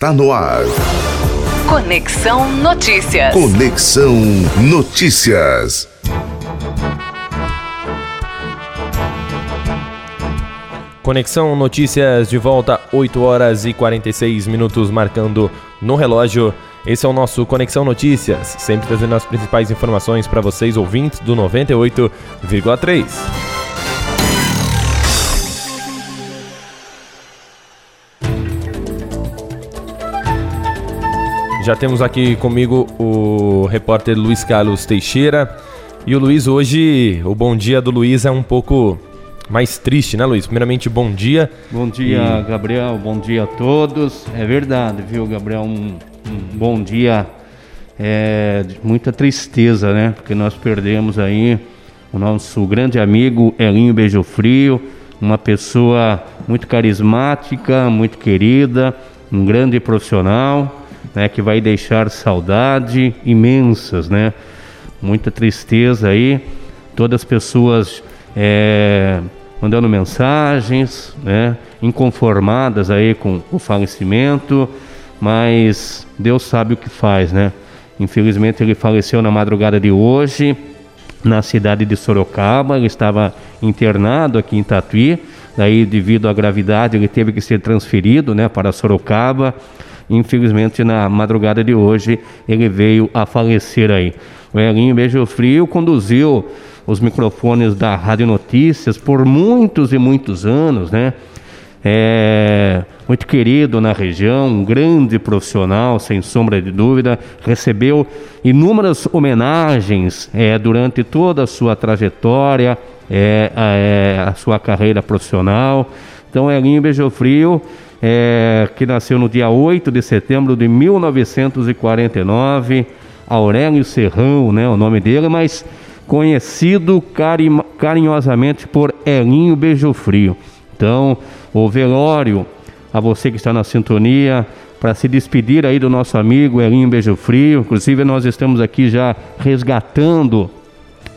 está no ar. Conexão Notícias. Conexão Notícias. Conexão Notícias de volta, 8 horas e 46 minutos, marcando no relógio. Esse é o nosso Conexão Notícias, sempre trazendo as principais informações para vocês, ouvintes do 98,3. Já temos aqui comigo o repórter Luiz Carlos Teixeira. E o Luiz, hoje, o bom dia do Luiz é um pouco mais triste, né, Luiz? Primeiramente, bom dia. Bom dia, e... Gabriel. Bom dia a todos. É verdade, viu, Gabriel? Um, um bom dia é, de muita tristeza, né? Porque nós perdemos aí o nosso grande amigo Elinho Beijo Frio, uma pessoa muito carismática, muito querida, um grande profissional, né? Que vai deixar saudade imensas, né? Muita tristeza aí. Todas as pessoas é, mandando mensagens, né, inconformadas aí com o falecimento, mas Deus sabe o que faz, né? Infelizmente ele faleceu na madrugada de hoje na cidade de Sorocaba, ele estava internado aqui em Tatuí, daí devido à gravidade ele teve que ser transferido, né, para Sorocaba. Infelizmente na madrugada de hoje ele veio a falecer aí. O Elinho Beijo Frio conduziu os microfones da Rádio Notícias por muitos e muitos anos, né? É, muito querido na região, um grande profissional, sem sombra de dúvida, recebeu inúmeras homenagens é, durante toda a sua trajetória, é, a, é, a, sua carreira profissional. Então, Elinho Beijofrio, é, que nasceu no dia 8 de setembro de 1949, Aurélio Serrão, né, o nome dele, mas conhecido carinhosamente por Elinho Beijofrio. Então, o velório, a você que está na sintonia, para se despedir aí do nosso amigo Elinho Beijofrio. Inclusive, nós estamos aqui já resgatando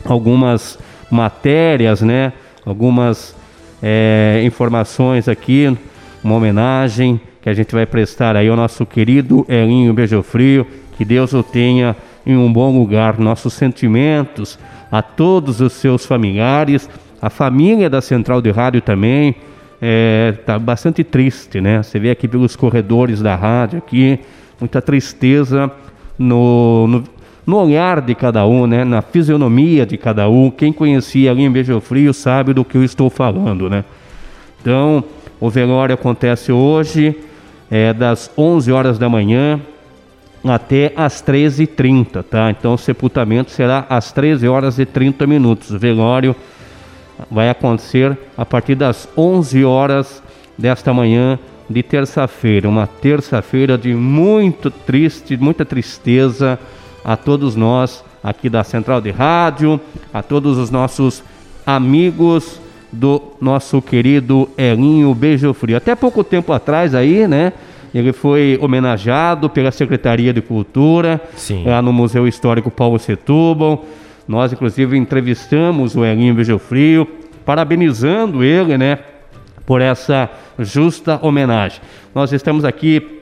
algumas matérias, né? Algumas é, informações aqui, uma homenagem que a gente vai prestar aí ao nosso querido Elinho Beijofrio. Que Deus o tenha em um bom lugar. Nossos sentimentos a todos os seus familiares, a família da Central de Rádio também é, tá bastante triste, né? Você vê aqui pelos corredores da rádio aqui, muita tristeza no, no, no olhar de cada um, né? Na fisionomia de cada um. Quem conhecia em Beijo Frio sabe do que eu estou falando, né? Então, o velório acontece hoje, é, das 11 horas da manhã até às 13h30, tá? Então o sepultamento será às 13 horas e 30 minutos. O velório vai acontecer a partir das 11 horas desta manhã de terça-feira, uma terça-feira de muito triste, muita tristeza a todos nós aqui da Central de Rádio, a todos os nossos amigos do nosso querido Elinho Beijo Frio. Até pouco tempo atrás aí, né? Ele foi homenageado pela Secretaria de Cultura, Sim. lá no Museu Histórico Paulo Setúbal. Nós, inclusive, entrevistamos o Elinho Frio, parabenizando ele, né, por essa justa homenagem. Nós estamos aqui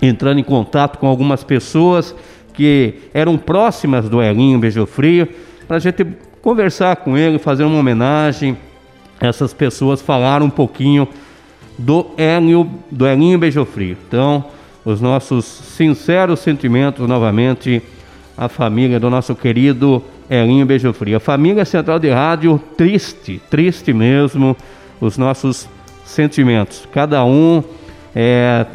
entrando em contato com algumas pessoas que eram próximas do Elinho Frio, para a gente conversar com ele, fazer uma homenagem. Essas pessoas falaram um pouquinho do Hélio, do Elinho Beijofrio. Então, os nossos sinceros sentimentos novamente à família do nosso querido Elinho Beijofrio. A família Central de Rádio, triste, triste mesmo, os nossos sentimentos. Cada um é,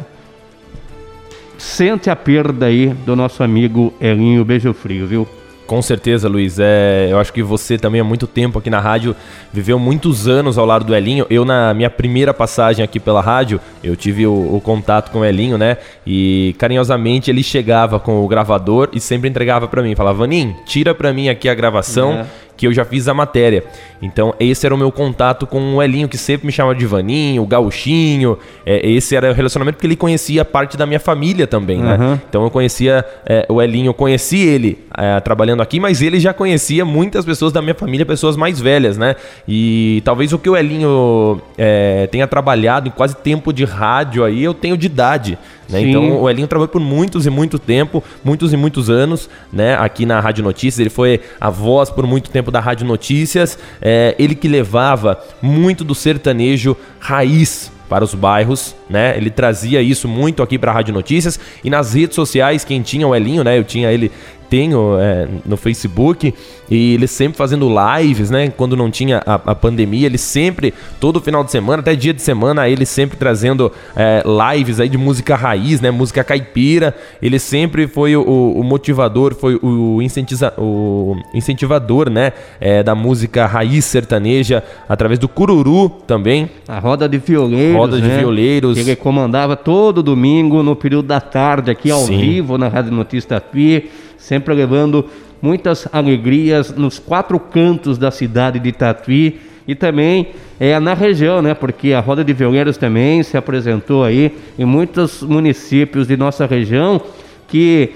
sente a perda aí do nosso amigo Elinho Beijofrio, viu? Com certeza, Luiz. É, eu acho que você também há muito tempo aqui na rádio viveu muitos anos ao lado do Elinho. Eu, na minha primeira passagem aqui pela rádio, eu tive o, o contato com o Elinho, né? E carinhosamente ele chegava com o gravador e sempre entregava para mim. Falava, Vanim, tira para mim aqui a gravação. É que eu já fiz a matéria. Então, esse era o meu contato com o Elinho, que sempre me chamava de Vaninho, o Gauchinho. É, esse era o relacionamento porque ele conhecia parte da minha família também, né? Uhum. Então, eu conhecia é, o Elinho, eu conheci ele é, trabalhando aqui, mas ele já conhecia muitas pessoas da minha família, pessoas mais velhas, né? E talvez o que o Elinho é, tenha trabalhado em quase tempo de rádio aí, eu tenho de idade Né? Então o Elinho trabalhou por muitos e muito tempo, muitos e muitos anos, né? Aqui na Rádio Notícias, ele foi a voz por muito tempo da Rádio Notícias. É, ele que levava muito do sertanejo raiz para os bairros, né? Ele trazia isso muito aqui para a Rádio Notícias e nas redes sociais, quem tinha o Elinho, né? Eu tinha ele tenho é, no Facebook e ele sempre fazendo lives, né? Quando não tinha a, a, pandemia, ele sempre, todo final de semana, até dia de semana, ele sempre trazendo é, lives aí de música raiz, né? Música caipira. Ele sempre foi o, o motivador, foi o, incentiza, o incentivador, né? É, da música raiz sertaneja através do cururu também. A roda de violeiros. Roda de né? violeiros. Ele comandava todo domingo no período da tarde aqui ao Sim. vivo na Rádio Notícia Tatuí sempre levando muitas alegrias nos quatro cantos da cidade de Tatuí e também é, na região, né? Porque a Roda de Violeiros também se apresentou aí em muitos municípios de nossa região que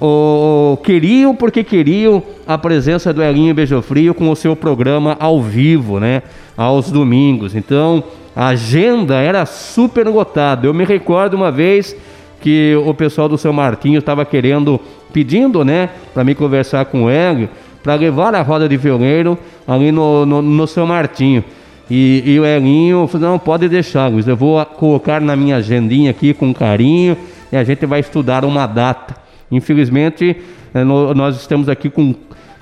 oh, queriam porque queriam a presença do Elinho Beijofrio com o seu programa ao vivo, né? Aos domingos. Então a agenda era super lotada. Eu me recordo uma vez que o pessoal do São Martinho estava querendo, pedindo, né, para me conversar com o Hélio, para levar a roda de violeiro ali no, no, no Martinho. E, e o Elinho falou, não, pode deixar, Luiz, eu vou colocar na minha agendinha aqui com carinho e a gente vai estudar uma data. Infelizmente, eh, nós estamos aqui com,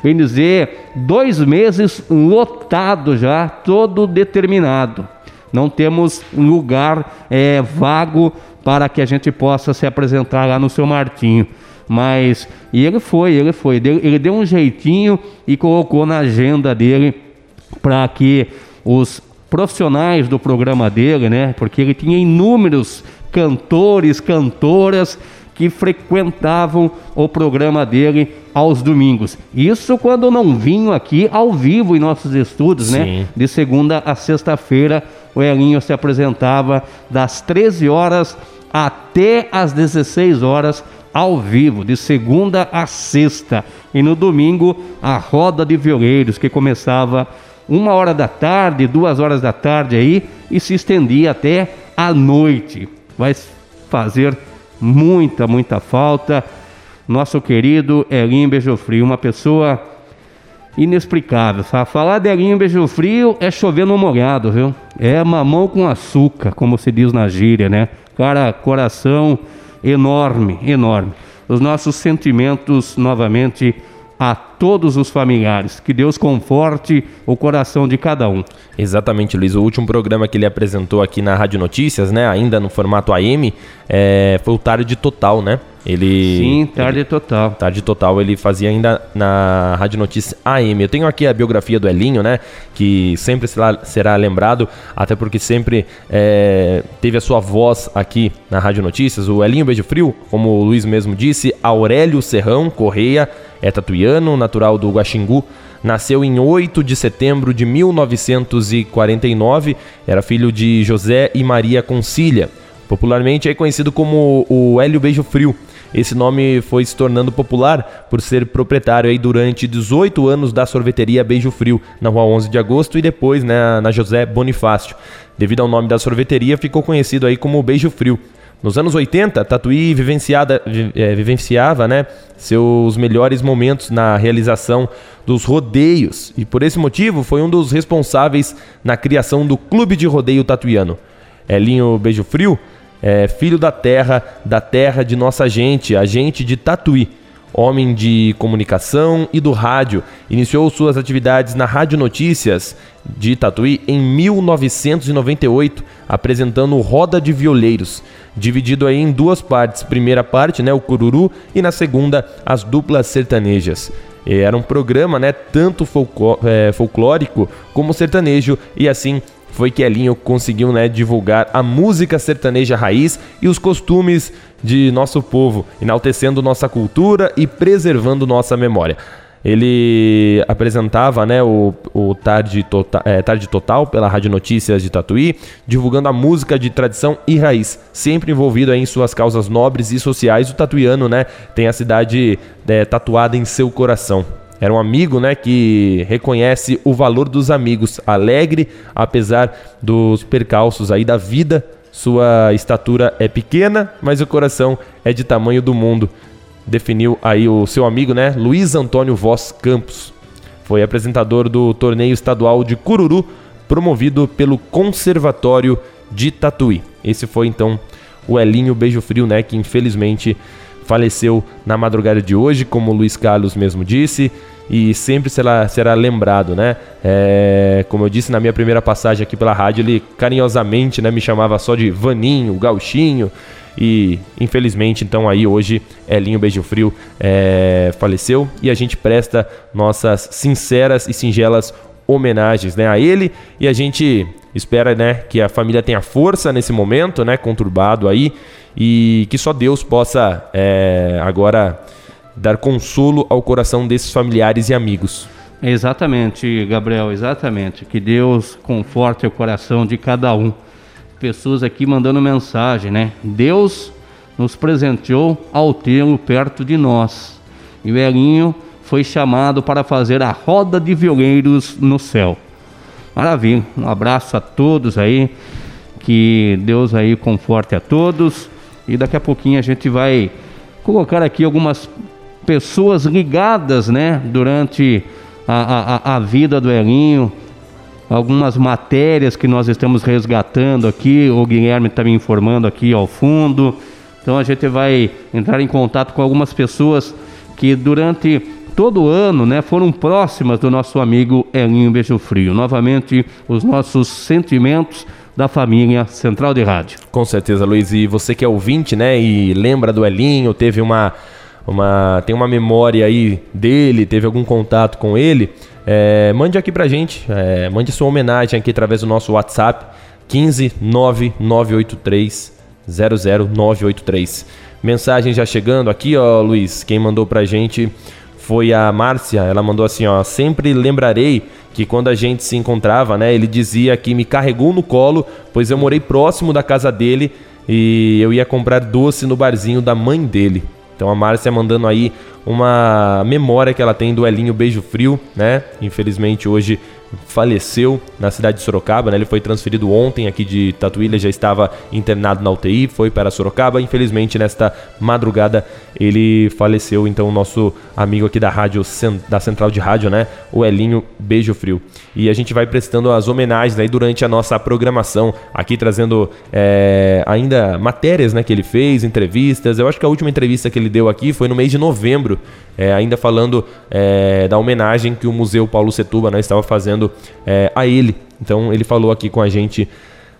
bem dizer, dois meses lotado já, todo determinado. Não temos lugar é, vago para que a gente possa se apresentar lá no seu Martinho. Mas, e ele foi, ele foi, ele deu um jeitinho e colocou na agenda dele para que os profissionais do programa dele, né? Porque ele tinha inúmeros cantores, cantoras que frequentavam o programa dele aos domingos. Isso quando não vinham aqui ao vivo em nossos estudos, né? Sim. né? De segunda a sexta-feira, o Elinho se apresentava das 13 horas até às 16 horas ao vivo, de segunda a sexta. E no domingo, a roda de violeiros, que começava uma hora da tarde, duas horas da tarde aí, e se estendia até a noite. Vai fazer muita, muita falta. Nosso querido Elinho Beijofrio, uma pessoa inexplicável. Sabe? Falar de Elinho Beijofrio é chover no molhado, viu? É mamão com açúcar, como se diz na gíria, né? Cara, coração enorme, enorme. Os nossos sentimentos novamente a todos os familiares. Que Deus conforte o coração de cada um. Exatamente, Luiz. O último programa que ele apresentou aqui na Rádio Notícias, né, ainda no formato AM, é, foi o Tarde Total, né? Ele Sim, Tarde ele, Total. Tarde Total, ele fazia ainda na Rádio Notícias AM. Eu tenho aqui a biografia do Elinho, né, que sempre será, será lembrado, até porque sempre é, teve a sua voz aqui na Rádio Notícias. O Elinho Beijo Frio, como o Luiz mesmo disse, Aurélio Serrão Correia, é tatuiano, natural do Guaxingu, nasceu em 8 de setembro de 1949, era filho de José e Maria Concília. Popularmente é conhecido como o Hélio Beijo Frio. Esse nome foi se tornando popular por ser proprietário aí durante 18 anos da sorveteria Beijo Frio, na rua 11 de agosto e depois né, na José Bonifácio. Devido ao nome da sorveteria, ficou conhecido aí como Beijo Frio. Nos anos 80, Tatuí vivenciada, é, vivenciava né, seus melhores momentos na realização dos rodeios e por esse motivo foi um dos responsáveis na criação do Clube de Rodeio Tatuiano. Elinho Beijo Frio é filho da terra, da terra de nossa gente, a gente de Tatuí homem de comunicação e do rádio, iniciou suas atividades na Rádio Notícias de Tatuí em 1998, apresentando Roda de Violeiros, dividido aí em duas partes. Primeira parte, né, o Cururu, e na segunda, as duplas sertanejas. Era um programa, né, tanto é, folclórico como sertanejo, e assim foi que Elinho conseguiu né, divulgar a música sertaneja raiz e os costumes de nosso povo, enaltecendo nossa cultura e preservando nossa memória. Ele apresentava né, o, o Tarde, Total, é, Tarde Total pela Rádio Notícias de Tatuí, divulgando a música de tradição e raiz, sempre envolvido em suas causas nobres e sociais. O tatuiano né, tem a cidade é, tatuada em seu coração. Era um amigo, né, que reconhece o valor dos amigos, alegre apesar dos percalços aí da vida Sua estatura é pequena, mas o coração é de tamanho do mundo. Definiu aí o seu amigo, né? Luiz Antônio Voss Campos. Foi apresentador do torneio estadual de Cururu, promovido pelo Conservatório de Tatuí. Esse foi então o Elinho Beijo Frio, né? Que infelizmente faleceu na madrugada de hoje, como o Luiz Carlos mesmo disse e sempre será, será lembrado, né? É, como eu disse na minha primeira passagem aqui pela rádio, ele carinhosamente né, me chamava só de Vaninho, Gauchinho, e infelizmente então aí hoje Elinho Beijo Frio é, faleceu e a gente presta nossas sinceras e singelas homenagens né, a ele e a gente espera né, que a família tenha força nesse momento né, conturbado aí e que só Deus possa é, agora dar consolo ao coração desses familiares e amigos. Exatamente, Gabriel, exatamente. Que Deus conforte o coração de cada um. Pessoas aqui mandando mensagem, né? Deus nos presenteou ao tê-lo perto de nós. E o Elinho foi chamado para fazer a roda de violeiros no céu. Maravilha. Um abraço a todos aí. Que Deus aí conforte a todos. E daqui a pouquinho a gente vai colocar aqui algumas pessoas ligadas, né, durante a, a, a vida do Elinho, algumas matérias que nós estamos resgatando aqui, o Guilherme está me informando aqui ao fundo. Então a gente vai entrar em contato com algumas pessoas que durante todo ano, né, foram próximas do nosso amigo Elinho Beijo Frio. Novamente, os nossos sentimentos da família Central de Rádio. Com certeza, Luiz. E você que é ouvinte, né, e lembra do Elinho, teve uma uma, tem uma memória aí dele, teve algum contato com ele, é, mande aqui pra gente, é, mande sua homenagem aqui através do nosso WhatsApp 15 9983 00983. Mensagem já chegando aqui, ó, Luiz. Quem mandou pra gente foi a Márcia. Ela mandou assim, ó: "Sempre lembrarei que quando a gente se encontrava, né, ele dizia que me carregou no colo, pois eu morei próximo da casa dele e eu ia comprar doce no barzinho da mãe dele. Então a Márcia mandando aí uma memória que ela tem do Elinho Beijo Frio, né? Infelizmente hoje faleceu na cidade de Sorocaba, né? Ele foi transferido ontem aqui de Tatuí, ele já estava internado na UTI, foi para Sorocaba. Infelizmente, nesta madrugada, ele faleceu. Então, o nosso amigo aqui da rádio, da central de rádio, né? O Elinho Beijo Frio. E a gente vai prestando as homenagens aí durante a nossa programação, aqui trazendo é, ainda matérias, né? Que ele fez, entrevistas. Eu acho que a última entrevista que ele deu aqui foi no mês de novembro, é, ainda falando é, da homenagem que o Museu Paulo Setuba né, estava fazendo a ele. Então ele falou aqui com a gente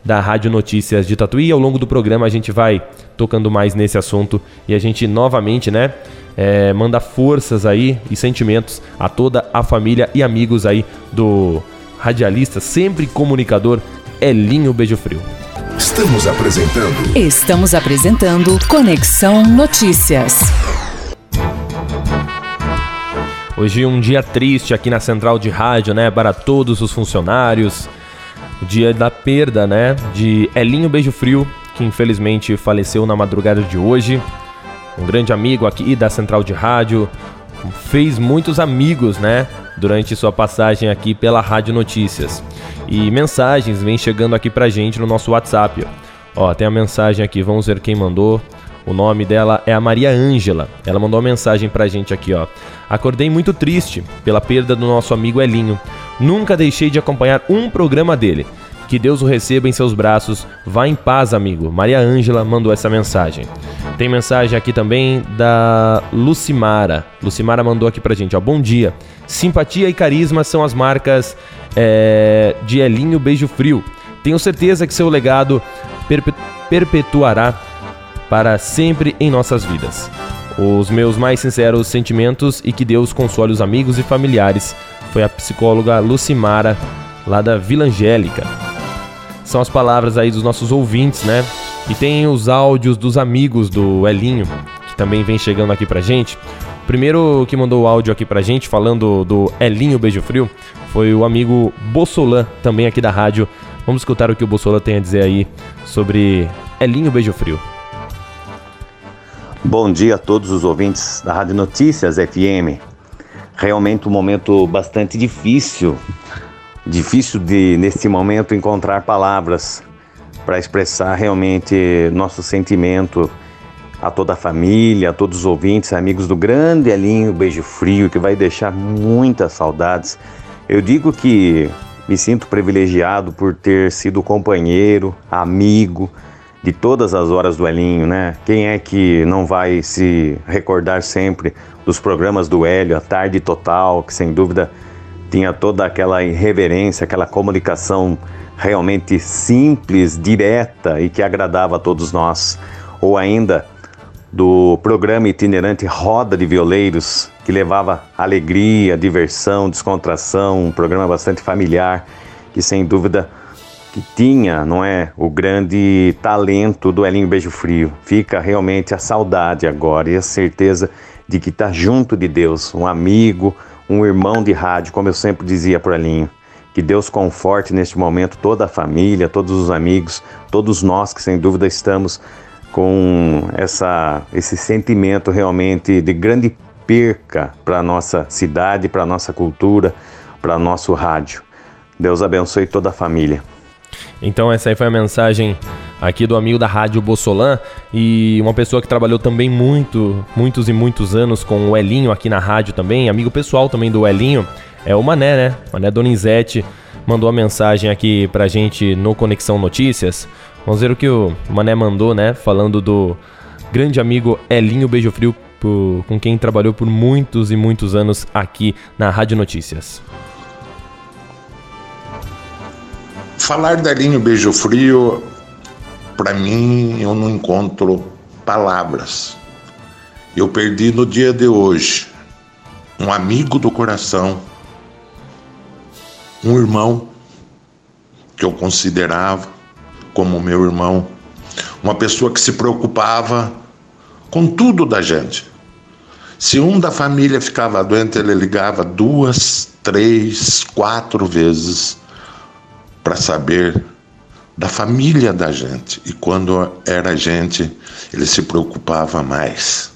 da Rádio Notícias de Tatuí. Ao longo do programa a gente vai tocando mais nesse assunto e a gente novamente, né, é, manda forças aí e sentimentos a toda a família e amigos aí do radialista, sempre comunicador Elinho Beijo Frio. Estamos apresentando. Estamos apresentando Conexão Notícias. Hoje um dia triste aqui na central de rádio, né, para todos os funcionários. O dia da perda, né, de Elinho Beijo Frio, que infelizmente faleceu na madrugada de hoje. Um grande amigo aqui da central de rádio, fez muitos amigos, né, durante sua passagem aqui pela Rádio Notícias. E mensagens vêm chegando aqui pra gente no nosso WhatsApp. Ó, tem a mensagem aqui, vamos ver quem mandou. O nome dela é a Maria Ângela. Ela mandou uma mensagem pra gente aqui, ó. Acordei muito triste pela perda do nosso amigo Elinho. Nunca deixei de acompanhar um programa dele. Que Deus o receba em seus braços. Vá em paz, amigo. Maria Ângela mandou essa mensagem. Tem mensagem aqui também da Lucimara. Lucimara mandou aqui pra gente, ó. Bom dia. Simpatia e carisma são as marcas é, de Elinho Beijo Frio. Tenho certeza que seu legado perpetuará para sempre em nossas vidas. Os meus mais sinceros sentimentos e que Deus console os amigos e familiares. Foi a psicóloga Lucimara, lá da Vila Angélica. São as palavras aí dos nossos ouvintes, né? E tem os áudios dos amigos do Elinho, que também vem chegando aqui pra gente. O primeiro que mandou o áudio aqui pra gente, falando do Elinho Beijo Frio, foi o amigo Bossolan, também aqui da rádio. Vamos escutar o que o Bossolan tem a dizer aí sobre Elinho Beijo Frio. Bom dia a todos os ouvintes da Rádio Notícias FM. Realmente um momento bastante difícil, difícil de neste momento encontrar palavras para expressar realmente nosso sentimento a toda a família, a todos os ouvintes, amigos do grande Elinho Beijo Frio, que vai deixar muitas saudades. Eu digo que me sinto privilegiado por ter sido companheiro, amigo de todas as horas do Elinho, né? Quem é que não vai se recordar sempre dos programas do Hélio, a Tarde Total, que sem dúvida tinha toda aquela irreverência, aquela comunicação realmente simples, direta e que agradava a todos nós. Ou ainda do programa itinerante Roda de Violeiros, que levava alegria, diversão, descontração, um programa bastante familiar, que sem dúvida que tinha, não é, o grande talento do Elinho Beijo Frio. Fica realmente a saudade agora e a certeza de que está junto de Deus, um amigo, um irmão de rádio, como eu sempre dizia para o Elinho. Que Deus conforte neste momento toda a família, todos os amigos, todos nós que sem dúvida estamos com essa, esse sentimento realmente de grande perca para a nossa cidade, para a nossa cultura, para nosso rádio. Deus abençoe toda a família. Então essa aí foi a mensagem aqui do amigo da Rádio Bossolan e uma pessoa que trabalhou também muito, muitos e muitos anos com o Elinho aqui na rádio também, amigo pessoal também do Elinho, é o Mané, né? Mané Donizete mandou a mensagem aqui pra gente no Conexão Notícias. Vamos ver o que o Mané mandou, né? Falando do grande amigo Elinho Beijo Frio, por, com quem trabalhou por muitos e muitos anos aqui na Rádio Notícias. Falar da Elinho Beijo Frio, para mim, eu não encontro palavras. Eu perdi no dia de hoje um amigo do coração, um irmão que eu considerava, como meu irmão, uma pessoa que se preocupava com tudo da gente. Se um da família ficava doente, ele ligava duas, três, quatro vezes para saber da família da gente. E quando era gente, ele se preocupava mais.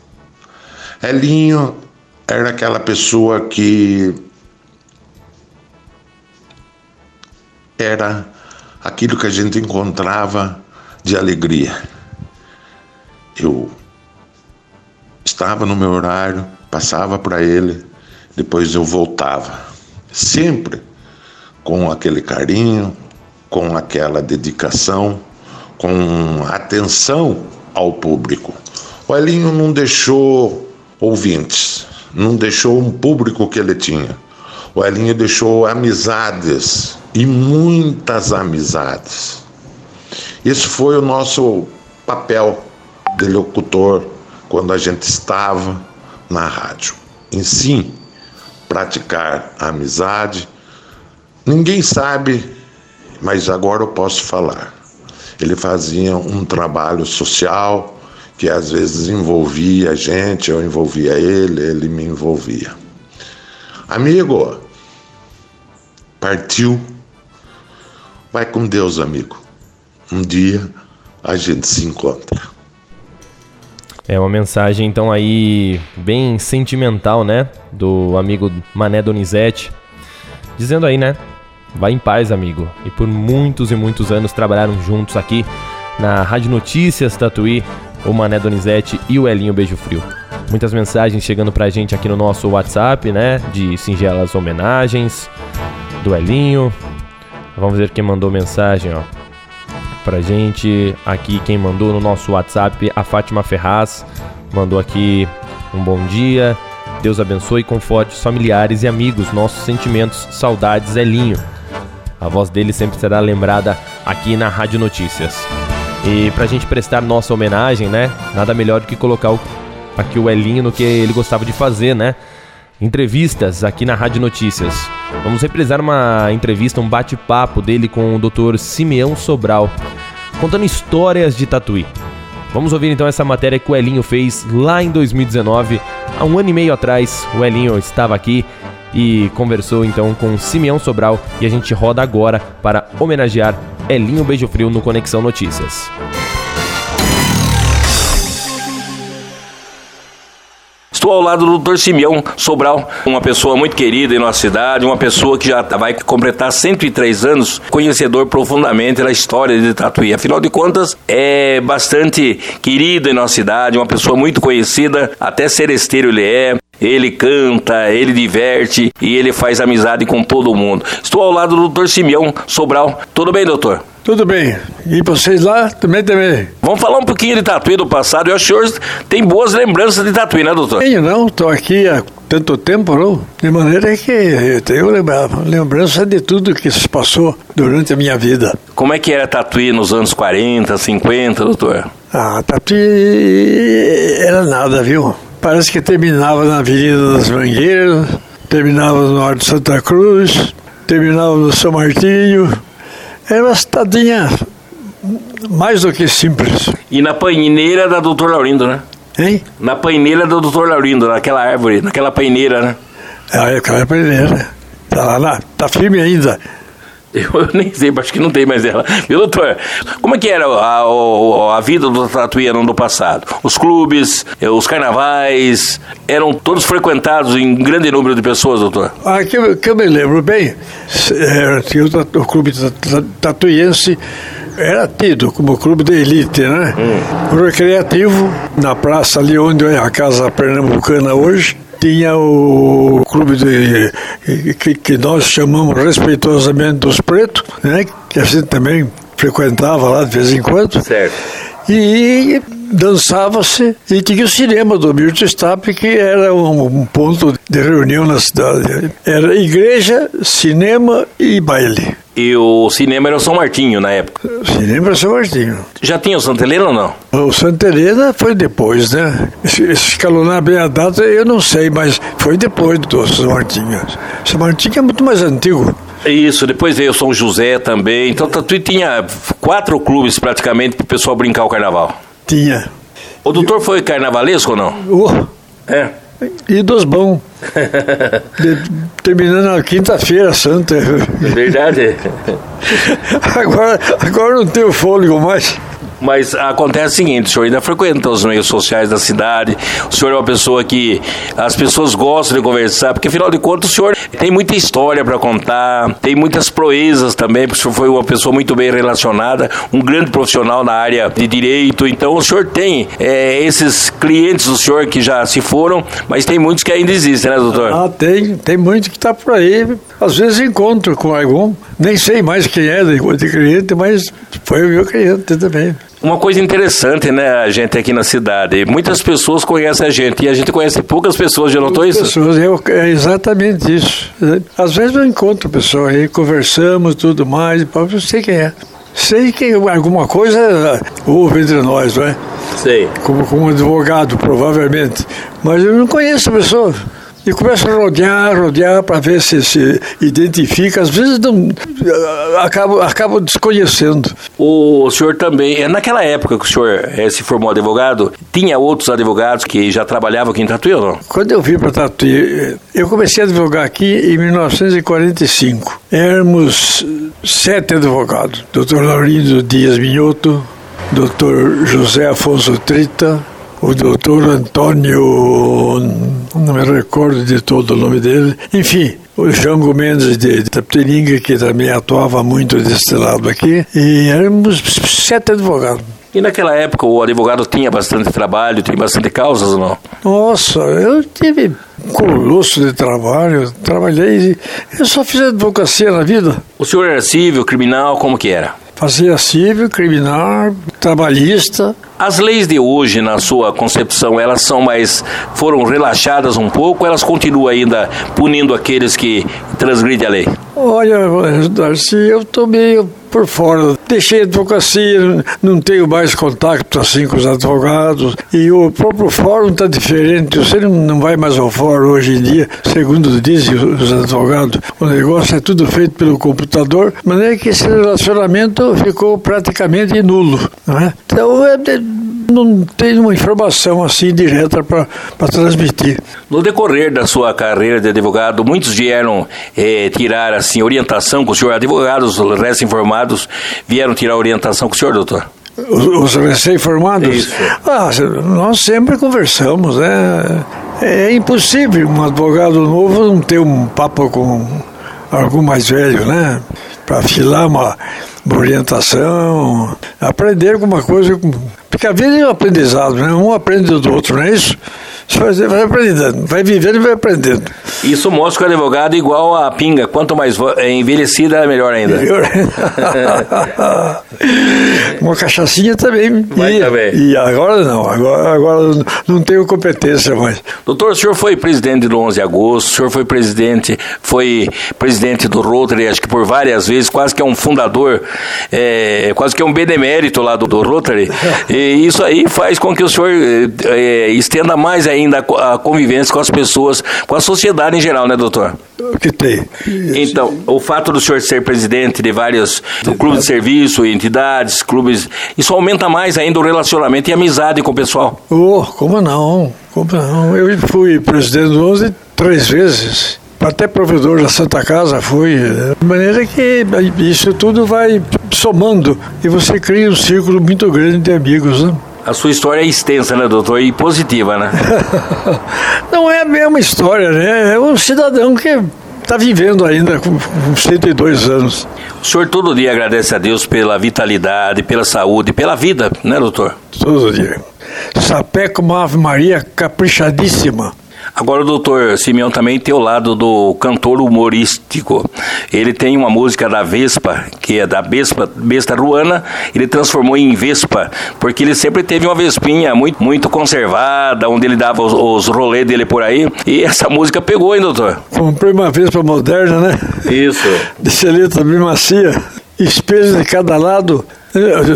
Elinho era aquela pessoa que era aquilo que a gente encontrava de alegria. Eu estava no meu horário, passava para ele, depois eu voltava. Sempre com aquele carinho, com aquela dedicação, com atenção ao público. O Elinho não deixou ouvintes, não deixou um público que ele tinha. O Elinho deixou amizades e muitas amizades. Isso foi o nosso papel de locutor quando a gente estava na rádio. Em sim, praticar a amizade. Ninguém sabe, mas agora eu posso falar. Ele fazia um trabalho social que às vezes envolvia a gente, eu envolvia ele, ele me envolvia. Amigo, partiu Vai com Deus, amigo. Um dia a gente se encontra. É uma mensagem então aí bem sentimental, né, do amigo Mané Donizete, dizendo aí, né, vai em paz, amigo. E por muitos e muitos anos trabalharam juntos aqui na Rádio Notícias Tatuí, o Mané Donizete e o Elinho Beijo Frio. Muitas mensagens chegando pra gente aqui no nosso WhatsApp, né, de singelas homenagens do Elinho, Vamos ver quem mandou mensagem, ó. Pra gente aqui, quem mandou no nosso WhatsApp, a Fátima Ferraz mandou aqui um bom dia. Deus abençoe e conforte familiares e amigos. Nossos sentimentos, saudades, Elinho. A voz dele sempre será lembrada aqui na Rádio Notícias. E pra gente prestar nossa homenagem, né? Nada melhor do que colocar aqui o Elinho no que ele gostava de fazer, né? entrevistas aqui na Rádio Notícias. Vamos reprisar uma entrevista, um bate-papo dele com o Dr. Simeão Sobral, contando histórias de Tatuí. Vamos ouvir então essa matéria que o Elinho fez lá em 2019, há um ano e meio atrás. O Elinho estava aqui e conversou então com Simeão Sobral e a gente roda agora para homenagear Elinho Beijo Frio no Conexão Notícias. Estou ao lado do Dr. Simeão Sobral, uma pessoa muito querida em nossa cidade, uma pessoa que já vai completar 103 anos, conhecedor profundamente da história de Tatuí. Afinal de contas, é bastante querido em nossa cidade, uma pessoa muito conhecida, até seresteiro ele é. Ele canta, ele diverte e ele faz amizade com todo mundo. Estou ao lado do Dr. Simeão Sobral. Tudo bem, doutor? Tudo bem. E vocês lá também também. Vamos falar um pouquinho de Tatuí do passado. Eu acho que o senhor tem boas lembranças de Tatuí, né, doutor? Tenho, não. Estou aqui há tanto tempo, não? De maneira que eu tenho lembrança de tudo que se passou durante a minha vida. Como é que era Tatuí nos anos 40, 50, doutor? Ah, Tatuí era nada, viu? Parece que terminava na Avenida das Mangueiras, terminava no Alto de Santa Cruz, terminava no São Martinho. Era uma cidadinha mais do que simples. E na paineira da Doutor Laurindo, né? Hein? Na paineira do Doutor Laurindo, naquela árvore, naquela paineira, né? Ah, aquela paineira. Tá lá, lá, tá firme ainda. Eu nem sei, acho que não tem mais ela. Viu, doutor? Como é que era a, a, a vida do Tatuíano no passado? Os clubes, eh, os carnavais, eram todos frequentados em grande número de pessoas, doutor? Ah, que eu, que eu me lembro bem, era, tinha o, o clube tatuiense era tido como clube de elite, né? Hum. Recreativo, na praça ali onde é a Casa Pernambucana hoje, tinha o clube de, que, que nós chamamos respeitosamente dos pretos, né? que a gente também frequentava lá de vez em quando. Certo. E dançava-se e tinha o cinema do Milton Stapp, que era um, ponto de reunião na cidade. Era igreja, cinema e baile. E o cinema era o São Martinho na época? O cinema era o São Martinho. Já tinha o Santa Helena ou não? O Santa Helena foi depois, né? Escalonar bem a data eu não sei, mas foi depois do São Martinho. São Martinho é muito mais antigo. Isso, depois veio o São José também. Então Tatuí tinha quatro clubes praticamente para o pessoal brincar o carnaval. Tinha. O doutor foi carnavalesco ou não? É. E dos bons. Terminando na quinta-feira santa. Verdade. agora, agora não tenho fôlego mais. Mas acontece o seguinte, o senhor ainda frequenta os meios sociais da cidade, o senhor é uma pessoa que as pessoas gostam de conversar, porque afinal de contas o senhor tem muita história para contar, tem muitas proezas também, porque o senhor foi uma pessoa muito bem relacionada, um grande profissional na área de direito, então o senhor tem é, esses clientes do senhor que já se foram, mas tem muitos que ainda existem, né, doutor? Ah, tem, tem muito que está por aí, às vezes encontro com algum, nem sei mais quem é de, de cliente, mas foi o meu cliente também. Uma coisa interessante, né, a gente aqui na cidade. Muitas pessoas conhecem a gente e a gente conhece poucas pessoas, já notou isso? Pessoas, é exatamente isso. Às vezes eu encontro pessoas aí, conversamos tudo mais, eu sei quem é. Sei que alguma coisa houve entre nós, não é? Sei. Como, como advogado, provavelmente. Mas eu não conheço a pessoa e começa a rodear, rodear para ver se se identifica. Às vezes não, acaba, acaba desconhecendo. O senhor também, é, naquela época que o senhor é, se formou advogado, tinha outros advogados que já trabalhavam aqui em Tatuí ou não? Quando eu vim para Tatuí, eu comecei a advogar aqui em 1945. Éramos sete advogados. Dr. Laurindo Dias Minhoto, Dr. José Afonso Trita, o doutor Antônio, não me recordo de todo o nome dele, enfim, o Jango Mendes de Tapetininga, que também atuava muito desse lado aqui, e éramos sete advogados. E naquela época o advogado tinha bastante trabalho, tinha bastante causas ou não? Nossa, eu tive colosso de trabalho, trabalhei, eu só fiz advocacia na vida. O senhor era civil, criminal, como que era? Fazia civil, criminal, trabalhista. As leis de hoje, na sua concepção, elas são mais foram relaxadas um pouco? Ou elas continuam ainda punindo aqueles que transgridem a lei? Olha, Darcy, eu estou meio por fora. Deixei a advocacia, não tenho mais contato assim com os advogados. E o próprio fórum está diferente. Você não vai mais ao fórum hoje em dia, segundo dizem os advogados. O negócio é tudo feito pelo computador, mas é que esse relacionamento ficou praticamente nulo. É? Então, é, não tenho uma informação assim direta para transmitir. No decorrer da sua carreira de advogado, muitos vieram eh, tirar assim orientação com o senhor, advogados recém-formados vieram tirar orientação com o senhor, doutor? Os, os recém-formados? Ah, nós sempre conversamos, né? É impossível um advogado novo não ter um papo com algum mais velho, né? Para afilar uma, uma orientação, aprender alguma coisa. Porque a vida é um aprendizado, né? Um aprende do outro, não é isso? Você vai aprendendo, vai vivendo e vai aprendendo. Isso mostra que o advogado é igual a pinga. Quanto mais é envelhecida, é melhor ainda. Melhor. Uma cachaçinha também. Vai e, também. E agora não, agora, agora não tenho competência mais. Doutor, o senhor foi presidente do 11 de agosto, o senhor foi presidente, foi presidente do Rotary, acho que por várias vezes, quase que é um fundador, é, quase que é um benemérito lá do, do Rotary. E isso aí faz com que o senhor é, estenda mais ainda a convivência com as pessoas, com a sociedade em geral, né, doutor? Que tem. Então, o fato do senhor ser presidente de vários clubes de serviço, entidades, clubes, isso aumenta mais ainda o relacionamento e amizade com o pessoal. Oh, como não? Como não? Eu fui presidente do 11 três vezes até provedor da Santa Casa fui. De maneira que isso tudo vai somando e você cria um círculo muito grande de amigos, né? A sua história é extensa, né, doutor? E positiva, né? Não é a mesma história, né? É um cidadão que está vivendo ainda com, com 102 anos. O senhor todo dia agradece a Deus pela vitalidade, pela saúde, pela vida, né, doutor? Todo dia. Sapé com uma Ave Maria caprichadíssima. Agora o doutor Simeão também tem o lado do cantor humorístico. Ele tem uma música da Vespa, que é da Vespa, Besta Ruana, ele transformou em Vespa, porque ele sempre teve uma Vespinha muito, muito conservada, onde ele dava os, os rolês dele por aí. E essa música pegou, hein, doutor? Comprei uma Vespa moderna, né? Isso. De seleta bem macia, espelhos de cada lado,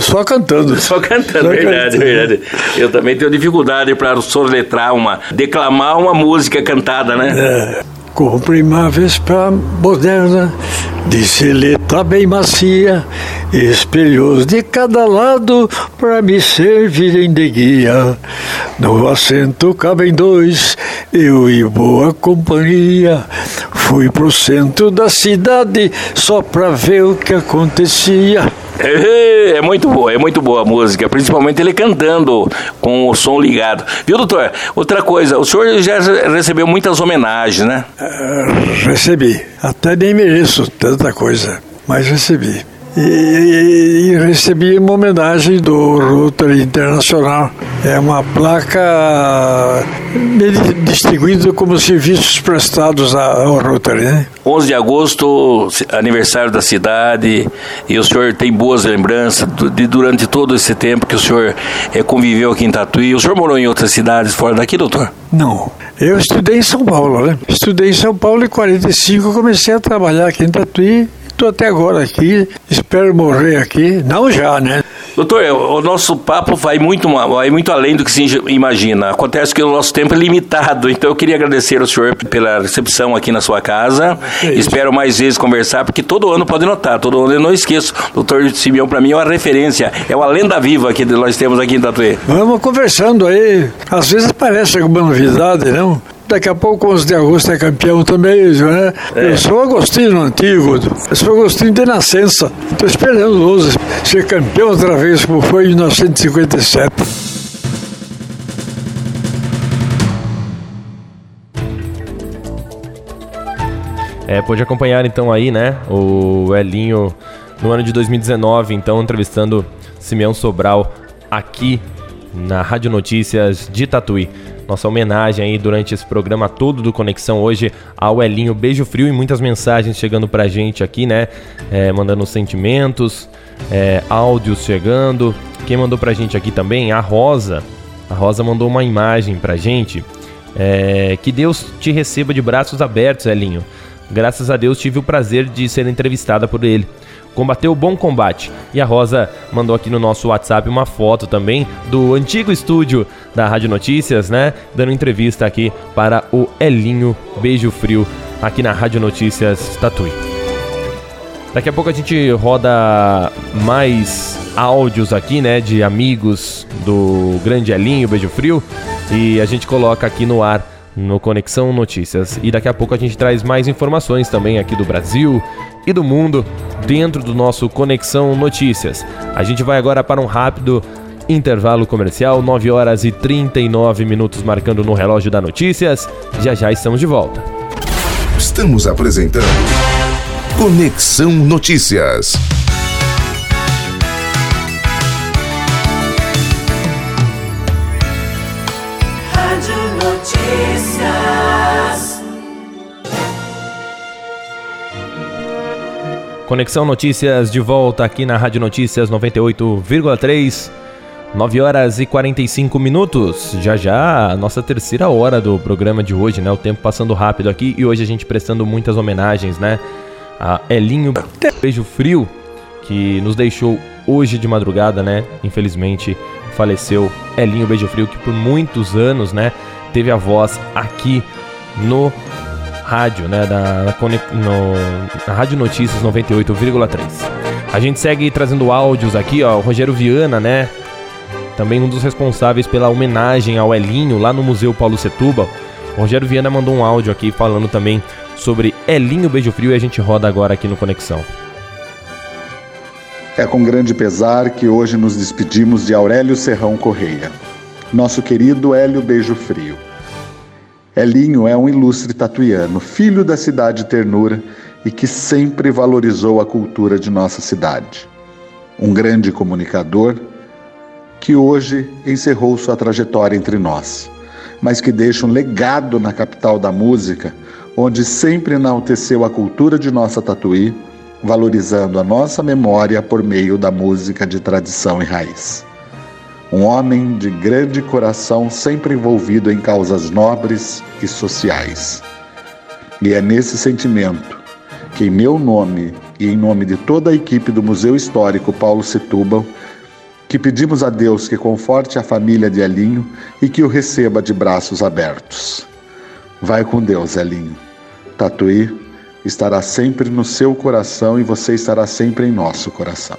só cantando. Só cantando, Só verdade, cantando. verdade. Eu também tenho dificuldade para soletrar uma, declamar uma música cantada, né? É. Comprei uma Vespa moderna, de seleta bem macia, espelhos de cada lado para me servirem de guia. No assento cabem dois, eu e boa companhia. Fui pro centro da cidade só pra ver o que acontecia. É, é muito boa, é muito boa a música, principalmente ele cantando com o som ligado. Viu, doutor? Outra coisa, o senhor já recebeu muitas homenagens, né? Uh, recebi. Até nem mereço tanta coisa, mas recebi. E, e, e, recebi uma homenagem do Rotary Internacional. É uma placa distribuída como serviços prestados ao Rotary, né? 11 de agosto, aniversário da cidade, e o senhor tem boas lembranças de durante todo esse tempo que o senhor é, conviveu aqui em Tatuí. O senhor morou em outras cidades fora daqui, doutor? Não. Eu estudei em São Paulo, né? Estudei em São Paulo em 45 comecei a trabalhar aqui em Tatuí Estou até agora aqui, espero morrer aqui. Não já, né? Doutor, o nosso papo vai muito, vai muito além do que se imagina. Acontece que o nosso tempo é limitado, então eu queria agradecer ao senhor pela recepção aqui na sua casa. É Espero mais vezes conversar, porque todo ano pode notar, todo ano eu não esqueço. Doutor Simeão, para mim, é uma referência, é uma lenda viva que nós temos aqui em Tatuí. Vamos conversando aí. Às vezes parece alguma novidade, não? Daqui a pouco, 11 de agosto, é campeão também, né? É. Eu sou Agostinho antigo, eu sou Agostinho de nascença. Estou esperando o 11 ser campeão outra vez, como foi em 1957. É, pode acompanhar então aí, né, o Elinho no ano de 2019, então entrevistando Simeão Sobral aqui na Rádio Notícias de Tatuí nossa homenagem aí durante esse programa todo do Conexão hoje ao Elinho Beijo Frio e muitas mensagens chegando pra gente aqui, né? É, mandando sentimentos, é, áudios chegando. Quem mandou pra gente aqui também? A Rosa. A Rosa mandou uma imagem pra gente. É, que Deus te receba de braços abertos, Elinho. Graças a Deus tive o prazer de ser entrevistada por ele combateu o bom combate. E a Rosa mandou aqui no nosso WhatsApp uma foto também do antigo estúdio da Rádio Notícias, né? Dando entrevista aqui para o Elinho Beijo Frio aqui na Rádio Notícias Tatuí. Daqui a pouco a gente roda mais áudios aqui, né, de amigos do Grande Elinho Beijo Frio e a gente coloca aqui no ar no Conexão Notícias. E daqui a pouco a gente traz mais informações também aqui do Brasil e do mundo dentro do nosso Conexão Notícias. A gente vai agora para um rápido intervalo comercial, 9 horas e 39 minutos marcando no relógio da notícias. Já já estamos de volta. Estamos apresentando Conexão Notícias. Rádio Notícias. Conexão Notícias de volta aqui na Rádio Notícias 98,3. 9 horas e 45 minutos. Já já a nossa terceira hora do programa de hoje, né? O tempo passando rápido aqui e hoje a gente prestando muitas homenagens, né? A Elinho Beijo Frio, que nos deixou hoje de madrugada, né? Infelizmente faleceu Elinho Beijo Frio, que por muitos anos, né? Teve a voz aqui no rádio, né? Na, no, na Rádio Notícias 98,3. A gente segue trazendo áudios aqui, ó. O Rogério Viana, né? Também um dos responsáveis pela homenagem ao Elinho lá no Museu Paulo Setúbal. Rogério Viana mandou um áudio aqui falando também sobre Elinho Beijo Frio e a gente roda agora aqui no Conexão. É com grande pesar que hoje nos despedimos de Aurélio Serrão Correia, nosso querido Hélio Beijo Frio. Elinho é um ilustre tatuiano, filho da cidade Ternura e que sempre valorizou a cultura de nossa cidade. Um grande comunicador, que hoje encerrou sua trajetória entre nós, mas que deixa um legado na capital da música, onde sempre enalteceu a cultura de nossa Tatuí, valorizando a nossa memória por meio da música de tradição e raiz. Um homem de grande coração, sempre envolvido em causas nobres e sociais. E é nesse sentimento que, em meu nome e em nome de toda a equipe do Museu Histórico Paulo Setúbal, que pedimos a Deus que conforte a família de Elinho e que o receba de braços abertos. Vai com Deus, Elinho. Tatuí estará sempre no seu coração e você estará sempre em nosso coração.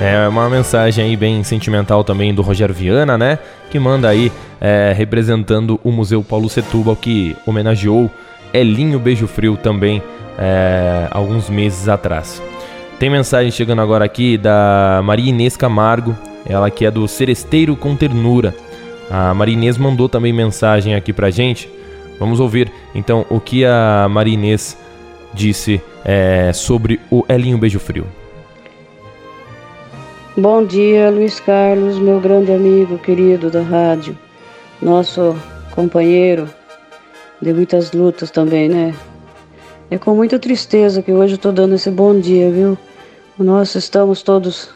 É uma mensagem aí bem sentimental também do Rogério Viana, né? Que manda aí é, representando o Museu Paulo Setúbal, que homenageou Elinho Beijo Frio também é, alguns meses atrás. Tem mensagem chegando agora aqui da Maria Inês Camargo, ela que é do Seresteiro com Ternura. A Maria Inês mandou também mensagem aqui pra gente. Vamos ouvir então o que a Maria Inês disse é, sobre o Elinho Beijo Frio. Bom dia, Luiz Carlos, meu grande amigo querido da rádio, nosso companheiro de muitas lutas também, né? É com muita tristeza que hoje eu tô dando esse bom dia, viu? Nós estamos todos,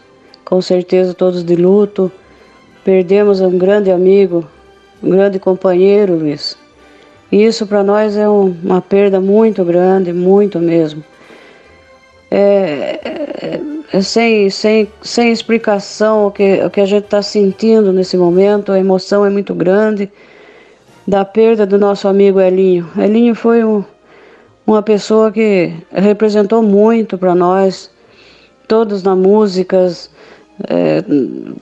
com certeza, todos de luto. Perdemos um grande amigo, um grande companheiro, Luiz. E isso para nós é um, uma perda muito grande, muito mesmo. É, é, é sem, sem, sem explicação o que, o que a gente está sentindo nesse momento, a emoção é muito grande da perda do nosso amigo Elinho. Elinho foi um, uma pessoa que representou muito para nós, todos na músicas, é,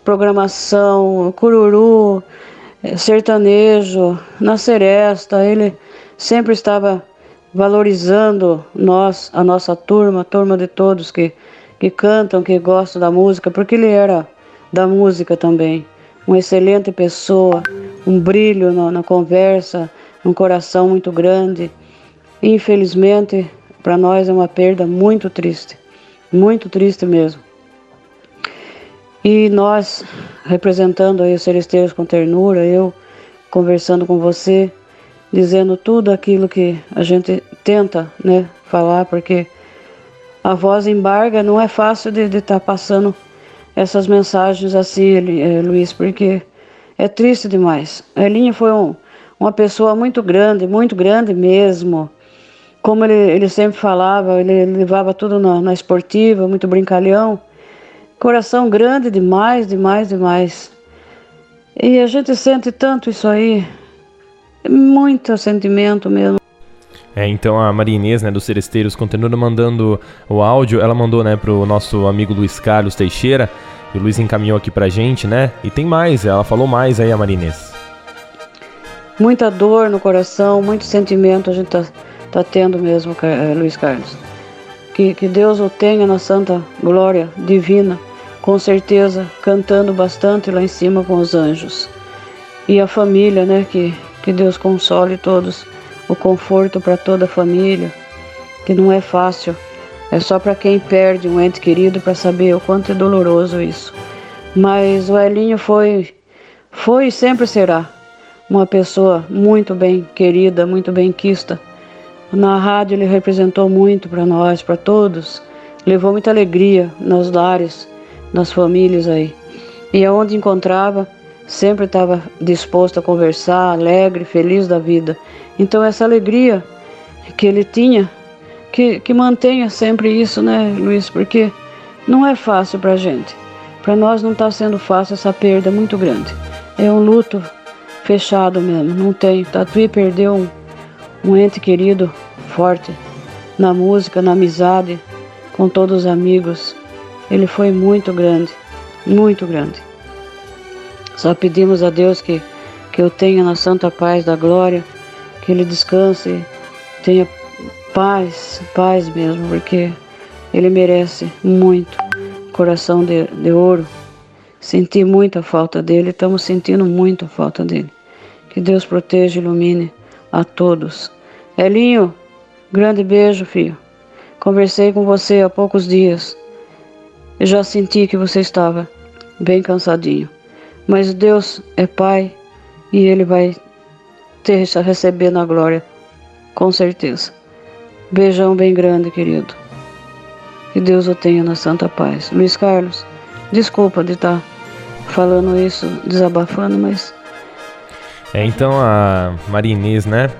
programação, cururu, é, sertanejo, na seresta, ele sempre estava valorizando nós, a nossa turma, a turma de todos que, que cantam, que gostam da música, porque ele era da música também. Uma excelente pessoa, um brilho na, na conversa, um coração muito grande. Infelizmente, para nós é uma perda muito triste. Muito triste mesmo. E nós, representando aí os Celesteiros com ternura, eu conversando com você, dizendo tudo aquilo que a gente tenta né, falar, porque a voz embarga, não é fácil de estar tá passando essas mensagens assim, eh, Luiz, porque é triste demais. A Elinha foi um, uma pessoa muito grande, muito grande mesmo como ele, ele sempre falava, ele levava tudo na, na esportiva, muito brincalhão. Coração grande demais, demais, demais. E a gente sente tanto isso aí, muito sentimento mesmo. É, então a Maria Inês, né, do Seresteiros, continua mandando o áudio. Ela mandou, né, pro nosso amigo Luiz Carlos Teixeira. E o Luiz encaminhou aqui pra gente, né? E tem mais, ela falou mais aí, a Maria Inês. Muita dor no coração, muito sentimento a gente tá está tendo mesmo, eh, Luiz Carlos. Que, que Deus o tenha na santa glória divina com certeza cantando bastante lá em cima com os anjos. E a família, né? Que, que Deus console todos, o conforto para toda a família, que não é fácil. É só para quem perde um ente querido para saber o quanto é doloroso isso. Mas o Elinho foi, foi e sempre será uma pessoa muito bem querida, muito bem quista. Na rádio ele representou muito para nós, para todos. Levou muita alegria nos lares, nas famílias aí. E aonde encontrava, sempre estava disposto a conversar, alegre, feliz da vida. Então essa alegria que ele tinha, que, que mantenha sempre isso, né, Luiz? Porque não é fácil para a gente. Para nós não está sendo fácil essa perda muito grande. É um luto fechado mesmo, não tem. Tatuí perdeu um, um ente querido forte na música, na amizade, com todos os amigos. Ele foi muito grande, muito grande. Só pedimos a Deus que, que eu tenha na santa paz da glória, que ele descanse, tenha paz, paz mesmo, porque ele merece muito. Coração de, de ouro. Senti muita falta dele, estamos sentindo muita falta dele. Que Deus proteja e ilumine a todos. Elinho, grande beijo, filho. Conversei com você há poucos dias. Eu já senti que você estava bem cansadinho. Mas Deus é Pai e Ele vai te receber na glória, com certeza. Beijão bem grande, querido. Que Deus o tenha na santa paz. Luiz Carlos, desculpa de estar falando isso, desabafando, mas. É, então a Maria Inês, né,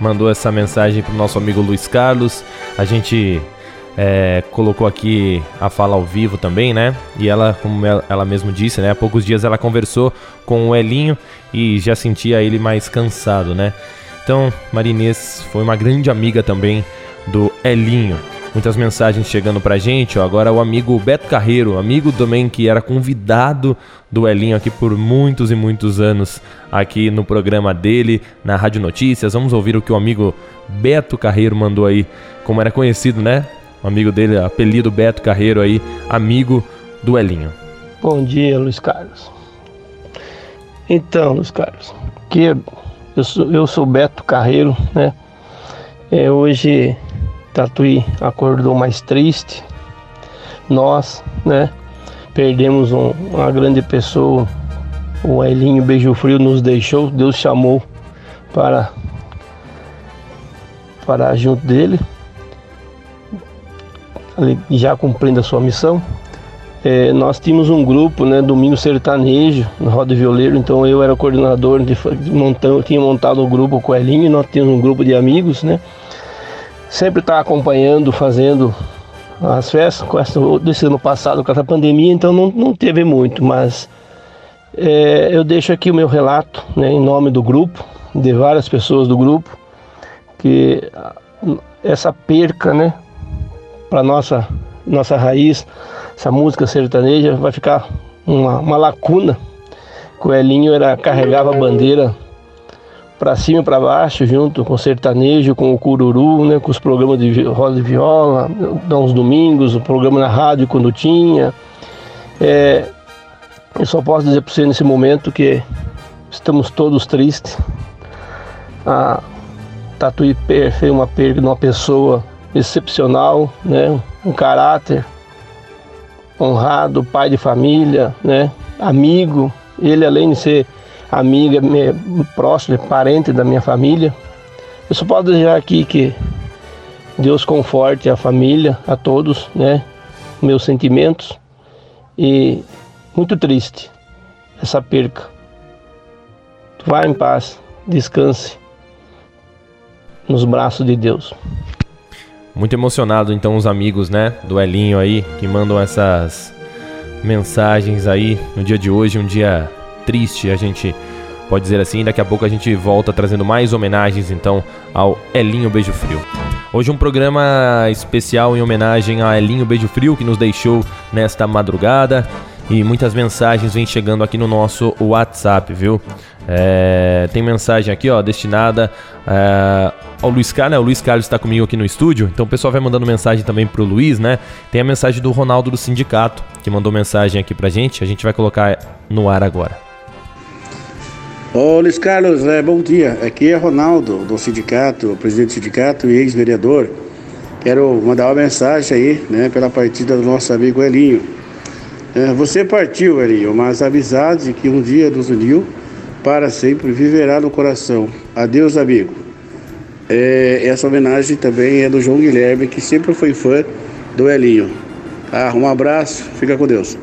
mandou essa mensagem pro nosso amigo Luiz Carlos. A gente é, colocou aqui a fala ao vivo também, né? E ela, como ela mesmo disse, né? Há poucos dias ela conversou com o Elinho e já sentia ele mais cansado, né? Então, Marinês foi uma grande amiga também do Elinho. Muitas mensagens chegando pra gente, ó. Agora o amigo Beto Carreiro, amigo também que era convidado do Elinho aqui por muitos e muitos anos aqui no programa dele, na Rádio Notícias. Vamos ouvir o que o amigo Beto Carreiro mandou aí, como era conhecido, né? um amigo dele, apelido Beto Carreiro aí, amigo do Elinho. Bom dia, Luiz Carlos. Então, Luiz Carlos, que eu sou, eu sou Beto Carreiro, né? É, hoje Tatuí acordou mais triste. Nós, né? Perdemos um, uma grande pessoa. O Elinho Beijo Frio nos deixou. Deus chamou para para junto dele já cumprindo a sua missão. É, nós tínhamos um grupo, né, Domingo Sertanejo, no Roda Violeiro, então eu era coordenador, de, montão, tinha montado o um grupo com o Elinho, nós tínhamos um grupo de amigos, né, sempre estava acompanhando, fazendo as festas, com desse ano passado com essa pandemia, então não, não teve muito, mas é, eu deixo aqui o meu relato, né, em nome do grupo, de várias pessoas do grupo, que essa perca, né, para nossa nossa raiz, essa música sertaneja vai ficar uma, uma lacuna. O Elinho era carregava a bandeira para cima e para baixo, junto com o sertanejo, com o cururu, né, com os programas de roda de viola, aos domingos, o programa na rádio quando tinha. É, eu só posso dizer para você nesse momento que estamos todos tristes. A Tatuí fez uma perda de uma pessoa excepcional, né? um caráter honrado, pai de família, né? amigo. Ele, além de ser amigo, próximo, é parente da minha família. Eu só posso desejar aqui que Deus conforte a família, a todos, né? Meus sentimentos. E muito triste essa perca. Vá em paz, descanse nos braços de Deus. Muito emocionado então os amigos, né, do Elinho aí, que mandam essas mensagens aí no dia de hoje, um dia triste, a gente pode dizer assim. Daqui a pouco a gente volta trazendo mais homenagens então ao Elinho Beijo Frio. Hoje um programa especial em homenagem a Elinho Beijo Frio que nos deixou nesta madrugada e muitas mensagens vêm chegando aqui no nosso WhatsApp, viu? É, tem mensagem aqui, ó, destinada é, ao Luiz Carlos, né? O Luiz Carlos está comigo aqui no estúdio, então o pessoal vai mandando mensagem também pro Luiz, né? Tem a mensagem do Ronaldo do Sindicato, que mandou mensagem aqui pra gente, a gente vai colocar no ar agora. Ô Luiz Carlos, é, bom dia. Aqui é Ronaldo, do sindicato, presidente do sindicato e ex-vereador. Quero mandar uma mensagem aí, né, pela partida do nosso amigo Elinho. É, você partiu, Elinho, mas avisado de que um dia nos uniu para sempre viverá no coração. Adeus, amigo. É, essa homenagem também é do João Guilherme, que sempre foi fã do Elinho. Ah, um abraço, fica com Deus.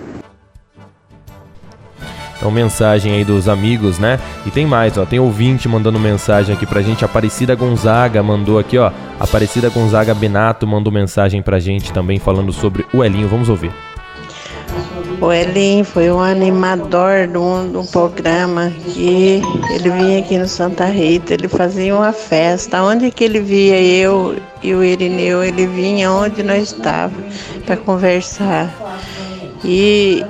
Então, mensagem aí dos amigos, né? E tem mais, ó. Tem ouvinte mandando mensagem aqui pra gente. Aparecida Gonzaga mandou aqui, ó. Aparecida Gonzaga Benato mandou mensagem pra gente também falando sobre o Elinho. Vamos ouvir. O Elinho foi um animador de um, programa que ele vinha aqui no Santa Rita, ele fazia uma festa. Onde que ele via eu e o Irineu, ele vinha onde nós estávamos para conversar. E,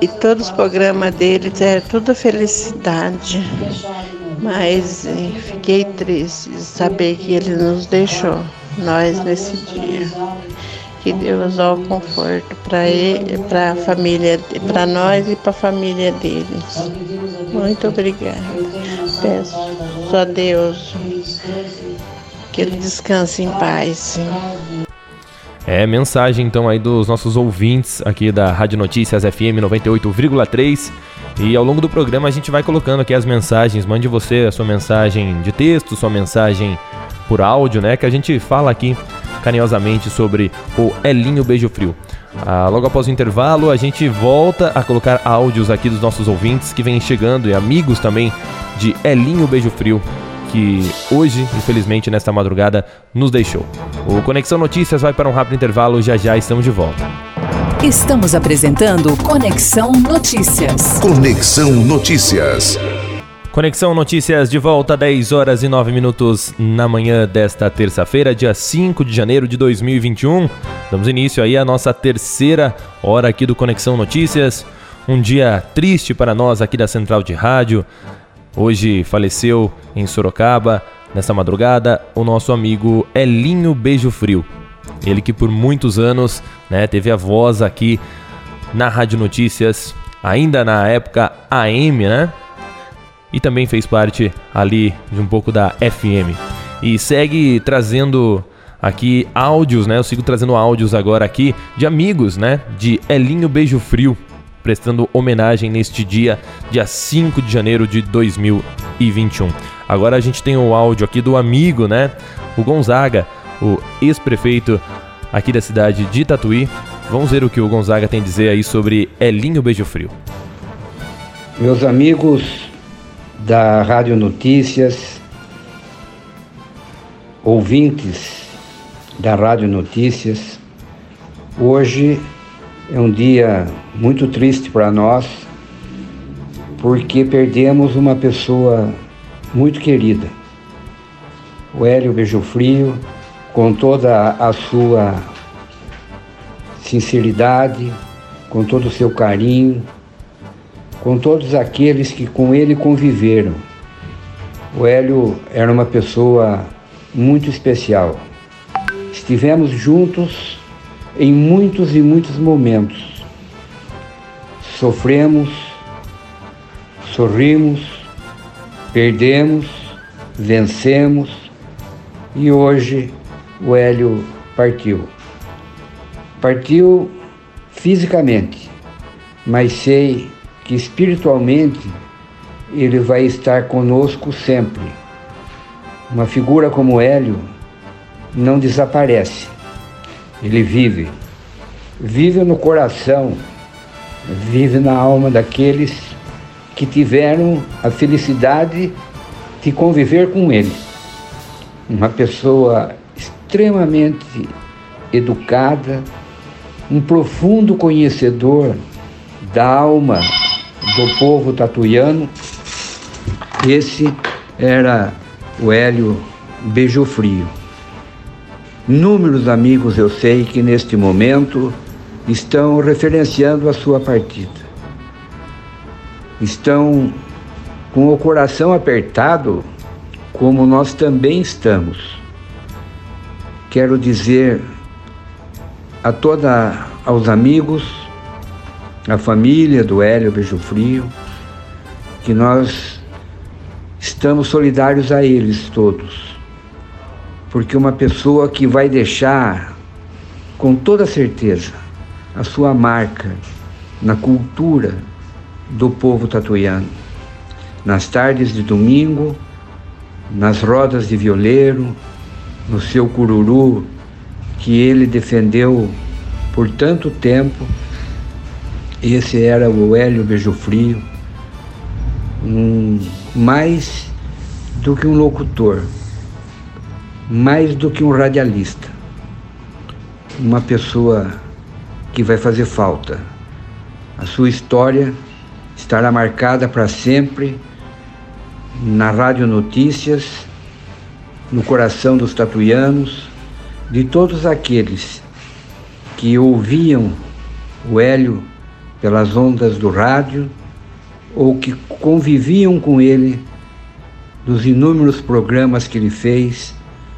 e todos os programas dele é tudo felicidade. Mas fiquei triste de saber que ele nos deixou, nós nesse dia. Que Deus dê o conforto para ele, para a família, para nós e para a família deles. Muito obrigada. Peço só a Deus que ele descanse em paz. É, mensagem então aí dos nossos ouvintes aqui da Rádio Notícias FM 98,3. E ao longo do programa a gente vai colocando aqui as mensagens. Mande você a sua mensagem de texto, sua mensagem por áudio, né? Que a gente fala aqui carinhosamente sobre o Elinho Beijo Frio. Ah, logo após o intervalo, a gente volta a colocar áudios aqui dos nossos ouvintes que vêm chegando e amigos também de Elinho Beijo Frio que hoje, infelizmente, nesta madrugada, nos deixou. O Conexão Notícias vai para um rápido intervalo, já já estamos de volta. Estamos apresentando Conexão Notícias. Conexão Notícias. Conexão Notícias de volta, 10 horas e 9 minutos na manhã desta terça-feira, dia 5 de janeiro de 2021. Damos início aí à nossa terceira hora aqui do Conexão Notícias. Um dia triste para nós aqui da Central de Rádio. Hoje faleceu em Sorocaba, nessa madrugada, o nosso amigo Elinho Beijo Frio. Ele que por muitos anos né, teve a voz aqui na Rádio Notícias, ainda na época AM, né? E também fez parte ali de um pouco da FM. E segue trazendo aqui áudios, né? Eu sigo trazendo áudios agora aqui de amigos, né? De Elinho Beijo Frio prestando homenagem neste dia, dia 5 de janeiro de 2021. Agora a gente tem o áudio aqui do amigo, né? O Gonzaga, o ex-prefeito aqui da cidade de Tatuí. Vamos ver o que o Gonzaga tem a dizer aí sobre Elinho Beijo Frio. Meus amigos da Rádio Notícias, ouvintes da Rádio Notícias, hoje é um dia muito triste para nós, porque perdemos uma pessoa muito querida. O Hélio Beijo Frio, com toda a sua sinceridade, com todo o seu carinho, com todos aqueles que com ele conviveram. O Hélio era uma pessoa muito especial. Estivemos juntos em muitos e muitos momentos. Sofremos, sorrimos, perdemos, vencemos e hoje o Hélio partiu. Partiu fisicamente, mas sei que espiritualmente ele vai estar conosco sempre. Uma figura como Hélio não desaparece ele vive. Vive no coração, vive na alma daqueles que tiveram a felicidade de conviver com ele. Uma pessoa extremamente educada, um profundo conhecedor da alma do povo tatuiano. Esse era o Hélio Beijo Frio. Números amigos eu sei que neste momento estão referenciando a sua partida. Estão com o coração apertado, como nós também estamos. Quero dizer a toda aos amigos, a família do Hélio Beijo Frio, que nós estamos solidários a eles todos. Porque uma pessoa que vai deixar com toda certeza a sua marca na cultura do povo tatuiano. Nas tardes de domingo, nas rodas de violeiro, no seu cururu que ele defendeu por tanto tempo. Esse era o Hélio Beijo Frio, um, mais do que um locutor, mais do que um radialista, uma pessoa que vai fazer falta. A sua história estará marcada para sempre na Rádio Notícias, no coração dos tatuianos, de todos aqueles que ouviam o Hélio pelas ondas do rádio ou que conviviam com ele dos inúmeros programas que ele fez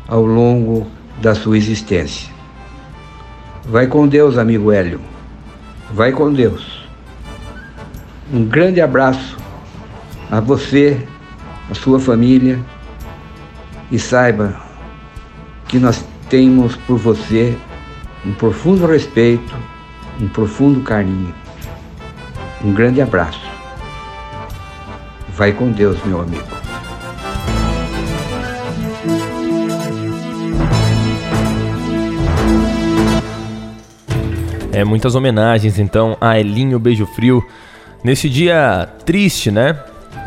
ao longo da sua existência. Vai com Deus, amigo Hélio. Vai com Deus. Um grande abraço a você, a sua família e saiba que nós temos por você um profundo respeito, um profundo carinho. Um grande abraço. Vai com Deus, meu amigo. É, muitas homenagens então a Elinho Beijo Frio. Nesse dia triste, né?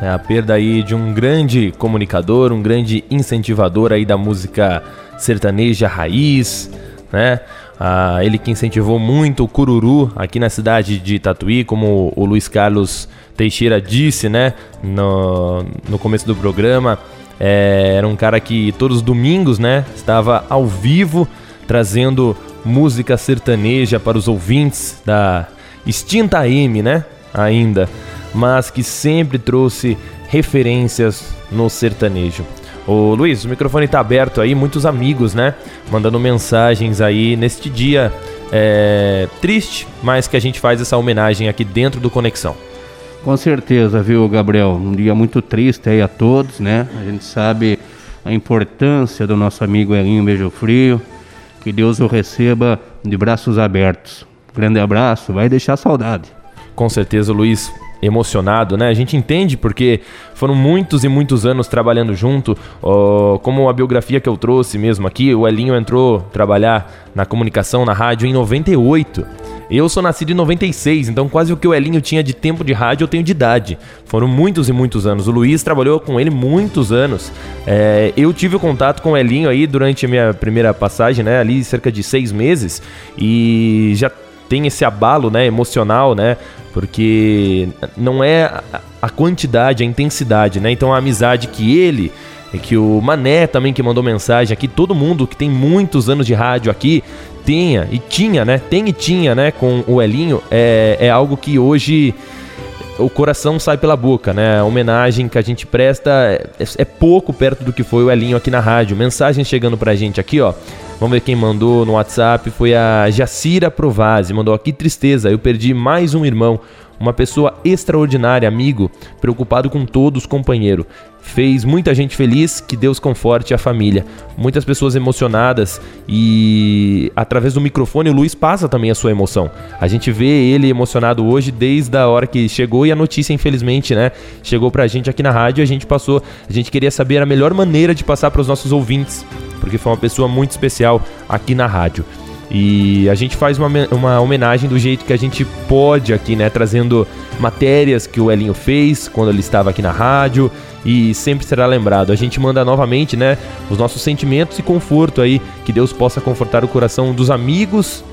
É a perda aí de um grande comunicador, um grande incentivador aí da música sertaneja raiz, né? Ah, ele que incentivou muito o cururu aqui na cidade de Tatuí, como o Luiz Carlos Teixeira disse, né? No, no começo do programa. É, era um cara que todos os domingos, né? Estava ao vivo trazendo música sertaneja para os ouvintes da extinta M, né? Ainda, mas que sempre trouxe referências no sertanejo. Ô Luiz, o microfone está aberto aí, muitos amigos, né? Mandando mensagens aí neste dia é, triste, mas que a gente faz essa homenagem aqui dentro do Conexão. Com certeza, viu, Gabriel? Um dia muito triste aí a todos, né? A gente sabe a importância do nosso amigo Elinho Beijo Frio. Que Deus o receba de braços abertos. Grande abraço, vai deixar saudade. Com certeza, Luiz, emocionado, né? A gente entende porque foram muitos e muitos anos trabalhando junto, como a biografia que eu trouxe mesmo aqui, o Elinho entrou trabalhar na comunicação, na rádio em 98. Eu sou nascido em 96, então quase o que o Elinho tinha de tempo de rádio eu tenho de idade. Foram muitos e muitos anos. O Luiz trabalhou com ele muitos anos. É, eu tive o contato com o Elinho aí durante a minha primeira passagem, né? Ali cerca de seis meses. E já tem esse abalo, né, emocional, né? Porque não é a quantidade, a intensidade, né? Então a amizade que ele que o Mané também que mandou mensagem aqui, todo mundo que tem muitos anos de rádio aqui tenha e tinha, né? Tem e tinha, né? Com o Elinho é, é algo que hoje o coração sai pela boca, né? A homenagem que a gente presta é, é, pouco perto do que foi o Elinho aqui na rádio. Mensagem chegando pra gente aqui, ó. Vamos ver quem mandou no WhatsApp. Foi a Jacira Provazzi. Mandou aqui tristeza. Eu perdi mais um irmão. Uma pessoa extraordinária, amigo, preocupado com todos, companheiro. Fez muita gente feliz, que Deus conforte a família. Muitas pessoas emocionadas e através do microfone o Luiz passa também a sua emoção. A gente vê ele emocionado hoje desde a hora que chegou e a notícia, infelizmente, né, chegou pra gente aqui na rádio. A gente passou, a gente queria saber a melhor maneira de passar para os nossos ouvintes, porque foi uma pessoa muito especial aqui na rádio. E a gente faz uma, uma homenagem do jeito que a gente pode aqui, né? Trazendo matérias que o Elinho fez quando ele estava aqui na rádio e sempre será lembrado. A gente manda novamente, né? Os nossos sentimentos e conforto aí. Que Deus possa confortar o coração dos amigos,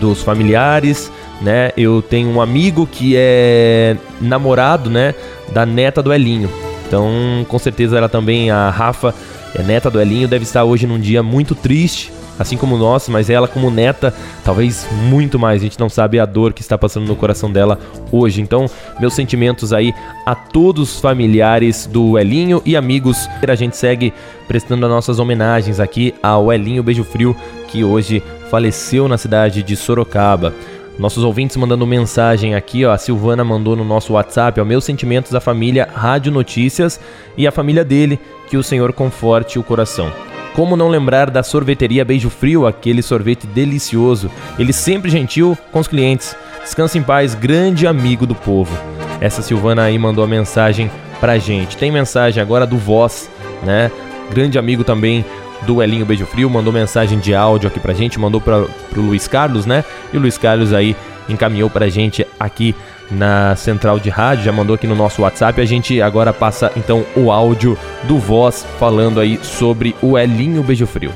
dos familiares, né? Eu tenho um amigo que é namorado, né? Da neta do Elinho. Então, com certeza ela também, a Rafa, é neta do Elinho, deve estar hoje num dia muito triste assim como nós, mas ela como neta, talvez muito mais. A gente não sabe a dor que está passando no coração dela hoje. Então, meus sentimentos aí a todos os familiares do Elinho e amigos. A gente segue prestando as nossas homenagens aqui ao Elinho Beijo Frio, que hoje faleceu na cidade de Sorocaba. Nossos ouvintes mandando mensagem aqui, ó. A Silvana mandou no nosso WhatsApp, ó. Meus sentimentos à família Rádio Notícias e à família dele, que o Senhor conforte o coração. Como não lembrar da sorveteria Beijo Frio, aquele sorvete delicioso. Ele sempre gentil com os clientes. Descansa em paz, grande amigo do povo. Essa Silvana aí mandou a mensagem pra gente. Tem mensagem agora do Voz, né? Grande amigo também do Elinho Beijo Frio, mandou mensagem de áudio aqui pra gente, mandou pra, pro Luiz Carlos, né? E o Luiz Carlos aí encaminhou pra gente aqui na central de rádio, já mandou aqui no nosso WhatsApp. A gente agora passa então o áudio do Voz falando aí sobre o Elinho Beijo Frio.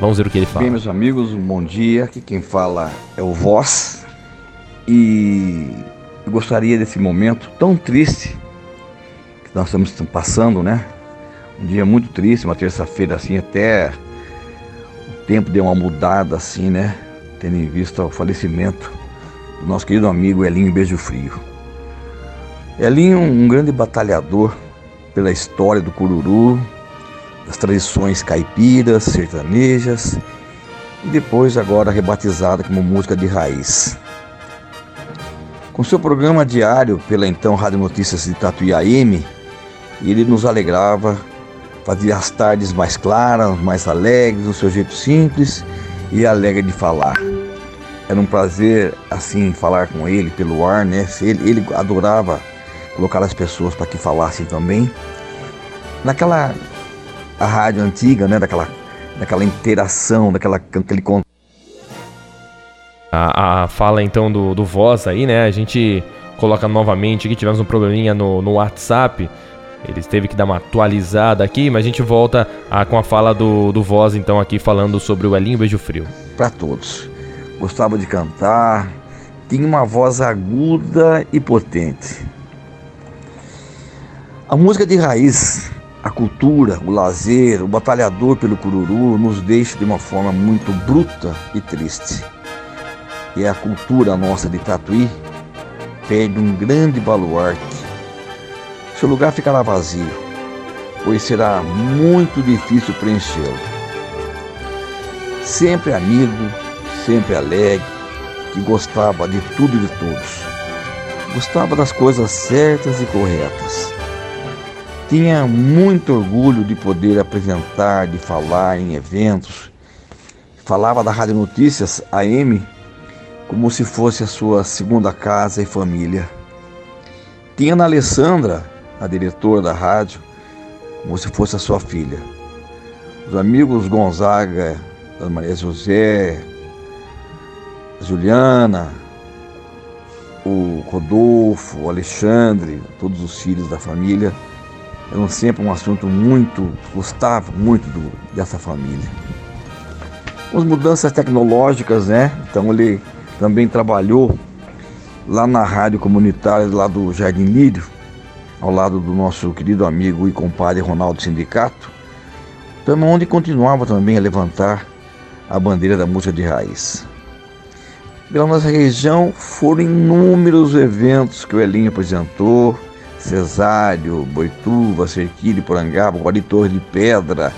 Vamos ver o que ele fala. Bem, meus amigos, um bom dia. Aqui quem fala é o Voz. E eu gostaria desse momento tão triste que nós estamos passando, né? Um dia muito triste, uma terça-feira assim, até o tempo deu uma mudada assim, né? Tendo em vista o falecimento do nosso querido amigo Elinho Beijo Frio. Elinho, um grande batalhador pela história do cururu, das tradições caipiras, sertanejas e depois agora rebatizada como música de raiz. Com seu programa diário pela então Rádio Notícias de Tatuí AM, ele nos alegrava fazia as tardes mais claras, mais alegres, do seu jeito simples e alegre de falar. Era um prazer, assim, falar com ele pelo ar, né? Ele, ele adorava colocar as pessoas para que falassem também. Naquela a rádio antiga, né? Daquela, daquela interação, daquela, aquele contato. A, a fala então do, do voz aí, né? A gente coloca novamente que tivemos um probleminha no, no WhatsApp. Ele teve que dar uma atualizada aqui, mas a gente volta a, com a fala do, do Voz, então, aqui falando sobre o Elinho Beijo Frio. Para todos. Gostava de cantar, tinha uma voz aguda e potente. A música de raiz, a cultura, o lazer, o batalhador pelo cururu nos deixa de uma forma muito bruta e triste. E a cultura nossa de Tatuí perde um grande baluarte seu lugar ficará vazio, pois será muito difícil preenchê-lo. Sempre amigo, sempre alegre, que gostava de tudo e de todos. Gostava das coisas certas e corretas. Tinha muito orgulho de poder apresentar, de falar em eventos. Falava da Rádio Notícias AM como se fosse a sua segunda casa e família. Tinha na Alessandra a diretora da rádio, como se fosse a sua filha. Os amigos Gonzaga, a Maria José, Juliana, o Rodolfo, o Alexandre, todos os filhos da família, eram sempre um assunto muito, gostava muito do, dessa família. As mudanças tecnológicas, né? Então ele também trabalhou lá na rádio comunitária lá do Jardim Lírio, ao lado do nosso querido amigo e compadre Ronaldo Sindicato, também onde continuava também a levantar a bandeira da música de raiz. Pela nossa região foram inúmeros eventos que o Elinho apresentou, Cesário, Boituva, Cerquilho, Porangaba, Guari Torre de Pedra,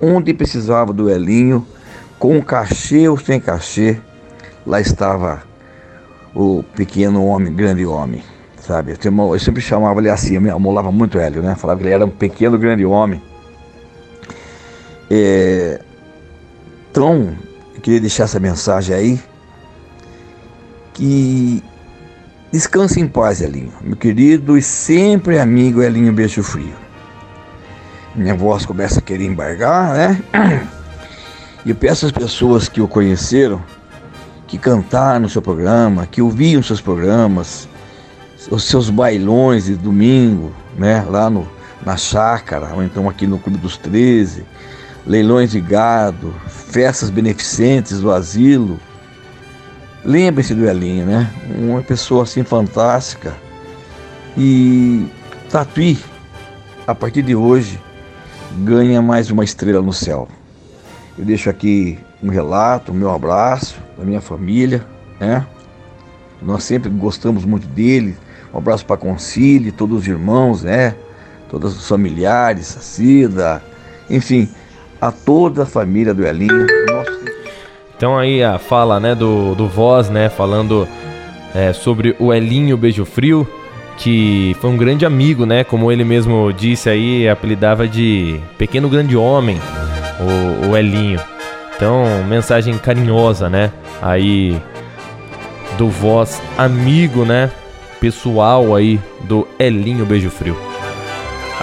onde precisava do Elinho, com cachê ou sem cachê, lá estava o pequeno homem, grande homem sabe? Eu sempre chamava ele assim, eu amolava muito Hélio, né? Falava que ele era um pequeno, grande homem. É... Então, eu queria deixar essa mensagem aí, que descanse em paz, Elinho, meu querido e sempre amigo Elinho Beijo Frio. Minha voz começa a querer embargar, né? E eu peço às pessoas que o conheceram, que cantaram no seu programa, que ouviam seus programas, os seus bailões de domingo, né, lá no, na chácara, ou então aqui no Clube dos 13, leilões de gado, festas beneficentes do asilo. Lembre-se do Elinho, né? Uma pessoa assim fantástica. E Tatuí, a partir de hoje, ganha mais uma estrela no céu. Eu deixo aqui um relato, o meu abraço da minha família, né? Nós sempre gostamos muito dele. Um abraço para Concílio, todos os irmãos, né? Todos os familiares, a Cida, enfim, a toda a família do Elinho. Então aí a fala, né, do, do Voz, né, falando é, sobre o Elinho Beijo Frio, que foi um grande amigo, né, como ele mesmo disse aí, apelidava de Pequeno Grande Homem, o, o Elinho. Então, mensagem carinhosa, né, aí do Voz, amigo, né, pessoal aí do Elinho Beijo Frio.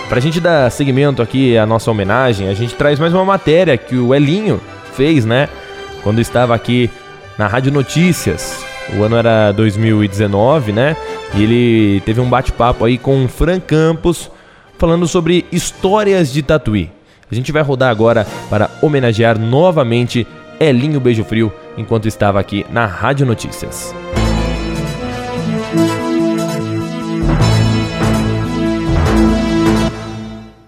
Pra gente dar seguimento aqui à nossa homenagem, a gente traz mais uma matéria que o Elinho fez, né? Quando estava aqui na Rádio Notícias. O ano era 2019, né? E ele teve um bate-papo aí com o Fran Campos falando sobre histórias de Tatuí. A gente vai rodar agora para homenagear novamente Elinho Beijo Frio enquanto estava aqui na Rádio Notícias.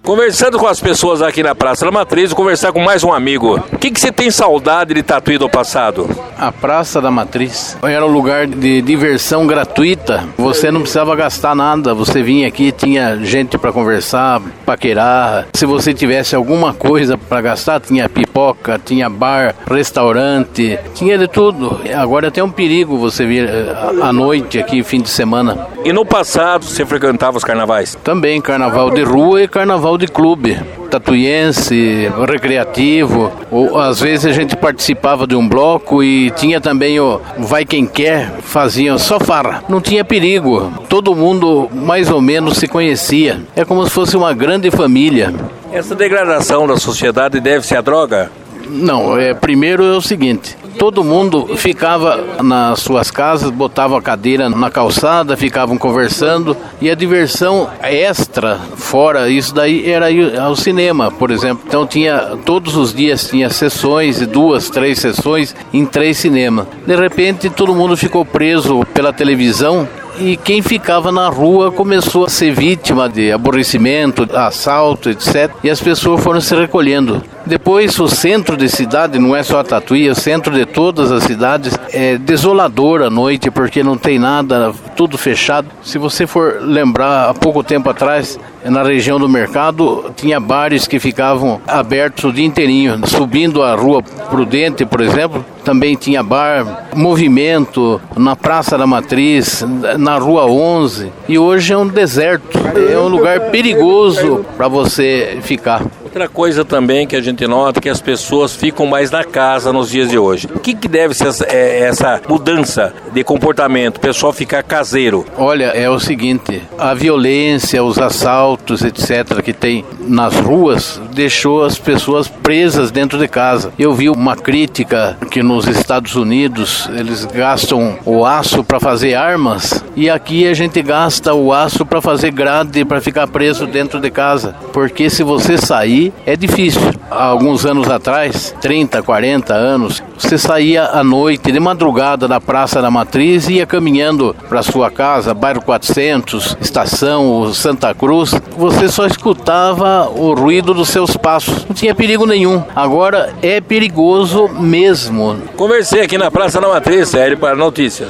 Conversando com as pessoas aqui na Praça da Matriz, conversar com mais um amigo. O que, que você tem saudade de Tatuí do passado? A Praça da Matriz era um lugar de diversão gratuita. Você não precisava gastar nada. Você vinha aqui, tinha gente para conversar, paquerar. Se você tivesse alguma coisa para gastar, tinha pipoca, tinha bar, restaurante, tinha de tudo. Agora tem um perigo você vir eh, à noite aqui, fim de semana. E no passado você frequentava os carnavais? Também carnaval de rua e carnaval de clube tatuiense, recreativo, ou às vezes a gente participava de um bloco e tinha também o Vai Quem Quer, faziam só farra. Não tinha perigo, todo mundo mais ou menos se conhecia. É como se fosse uma grande família. Essa degradação da sociedade deve-se à droga? Não, é, primeiro é o seguinte: todo mundo ficava nas suas casas, botava a cadeira na calçada, ficavam conversando e a diversão extra, fora isso daí, era ir ao cinema, por exemplo. Então tinha todos os dias tinha sessões, duas, três sessões em três cinemas. De repente todo mundo ficou preso pela televisão e quem ficava na rua começou a ser vítima de aborrecimento, assalto, etc. E as pessoas foram se recolhendo. Depois, o centro de cidade, não é só a Tatuí, é o centro de todas as cidades, é desolador à noite porque não tem nada, tudo fechado. Se você for lembrar, há pouco tempo atrás, na região do mercado, tinha bares que ficavam abertos o dia inteirinho. Subindo a rua Prudente, por exemplo, também tinha bar, movimento na Praça da Matriz, na Rua 11. E hoje é um deserto, é um lugar perigoso para você ficar. Outra coisa também que a gente nota é que as pessoas ficam mais na casa nos dias de hoje. O que, que deve ser essa, é, essa mudança de comportamento? O pessoal ficar caseiro? Olha, é o seguinte: a violência, os assaltos, etc., que tem nas ruas, deixou as pessoas presas dentro de casa. Eu vi uma crítica que nos Estados Unidos eles gastam o aço para fazer armas e aqui a gente gasta o aço para fazer grade para ficar preso dentro de casa. Porque se você sair, é difícil. Há alguns anos atrás, 30, 40 anos, você saía à noite, de madrugada, da Praça da Matriz e ia caminhando para sua casa, bairro 400, estação Santa Cruz. Você só escutava o ruído dos seus passos. Não tinha perigo nenhum. Agora é perigoso mesmo. Conversei aqui na Praça da Matriz, sério, para notícias.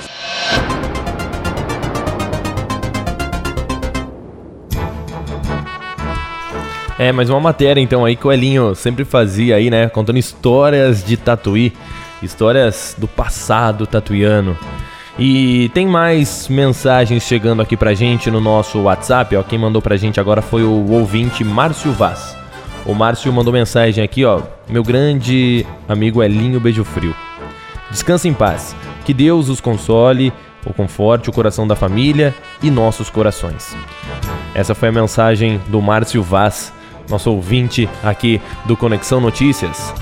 É, mais uma matéria então aí que o Elinho sempre fazia aí, né? Contando histórias de Tatuí, histórias do passado tatuiano. E tem mais mensagens chegando aqui pra gente no nosso WhatsApp, ó. Quem mandou pra gente agora foi o ouvinte Márcio Vaz. O Márcio mandou mensagem aqui, ó. Meu grande amigo Elinho Beijo Frio. Descanse em paz. Que Deus os console, o conforte o coração da família e nossos corações. Essa foi a mensagem do Márcio Vaz, nosso ouvinte aqui do Conexão Notícias.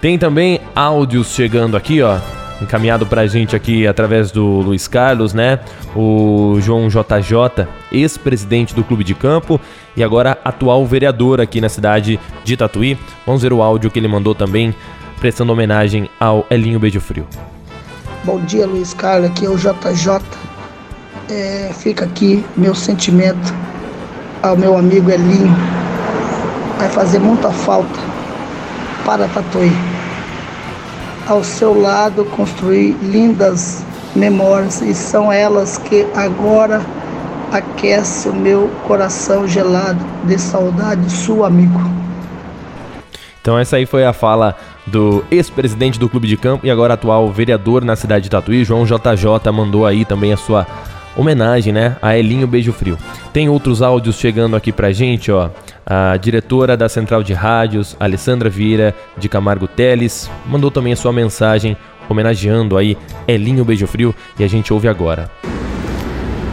Tem também áudios chegando aqui, ó, encaminhado pra gente aqui através do Luiz Carlos, né? O João JJ, ex-presidente do Clube de Campo e agora atual vereador aqui na cidade de Tatuí. Vamos ver o áudio que ele mandou também, prestando homenagem ao Elinho Beijo Frio. Bom dia, Luiz Carlos. Aqui é o JJ. É, fica aqui meu sentimento ao meu amigo Elinho. Vai fazer muita falta para Tatuí. ao seu lado construir lindas memórias e são elas que agora aquece o meu coração gelado de saudade, sua amigo. Então essa aí foi a fala do ex-presidente do Clube de Campo e agora atual vereador na cidade de Tatuí, João JJ, mandou aí também a sua homenagem, né, a Elinho Beijo Frio. Tem outros áudios chegando aqui pra gente, ó. A diretora da Central de Rádios, Alessandra Vieira de Camargo Teles, mandou também a sua mensagem homenageando aí Elinho Beijo Frio e a gente ouve agora.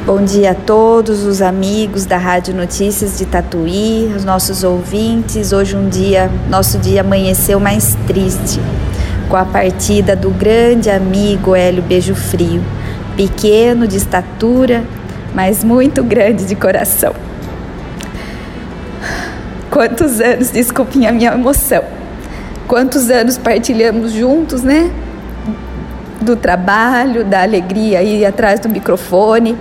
Bom dia a todos os amigos da Rádio Notícias de Tatuí, os nossos ouvintes. Hoje um dia, nosso dia amanheceu mais triste, com a partida do grande amigo Hélio Beijo Frio, pequeno de estatura, mas muito grande de coração. Quantos anos, desculpem a minha emoção. Quantos anos partilhamos juntos, né? Do trabalho, da alegria aí atrás do microfone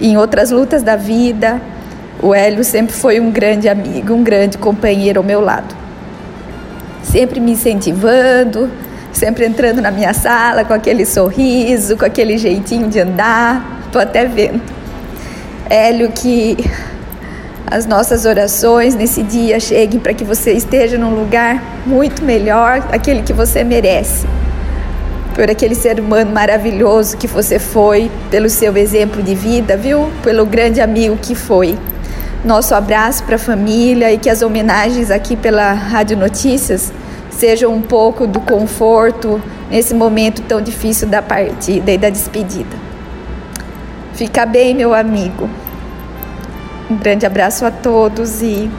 em outras lutas da vida, o Hélio sempre foi um grande amigo, um grande companheiro ao meu lado. Sempre me incentivando, sempre entrando na minha sala com aquele sorriso, com aquele jeitinho de andar. Tô até vendo. Hélio, que as nossas orações nesse dia cheguem para que você esteja num lugar muito melhor, aquele que você merece por aquele ser humano maravilhoso que você foi, pelo seu exemplo de vida, viu? Pelo grande amigo que foi. Nosso abraço para a família e que as homenagens aqui pela Rádio Notícias sejam um pouco do conforto nesse momento tão difícil da partida e da despedida. Fica bem, meu amigo. Um grande abraço a todos e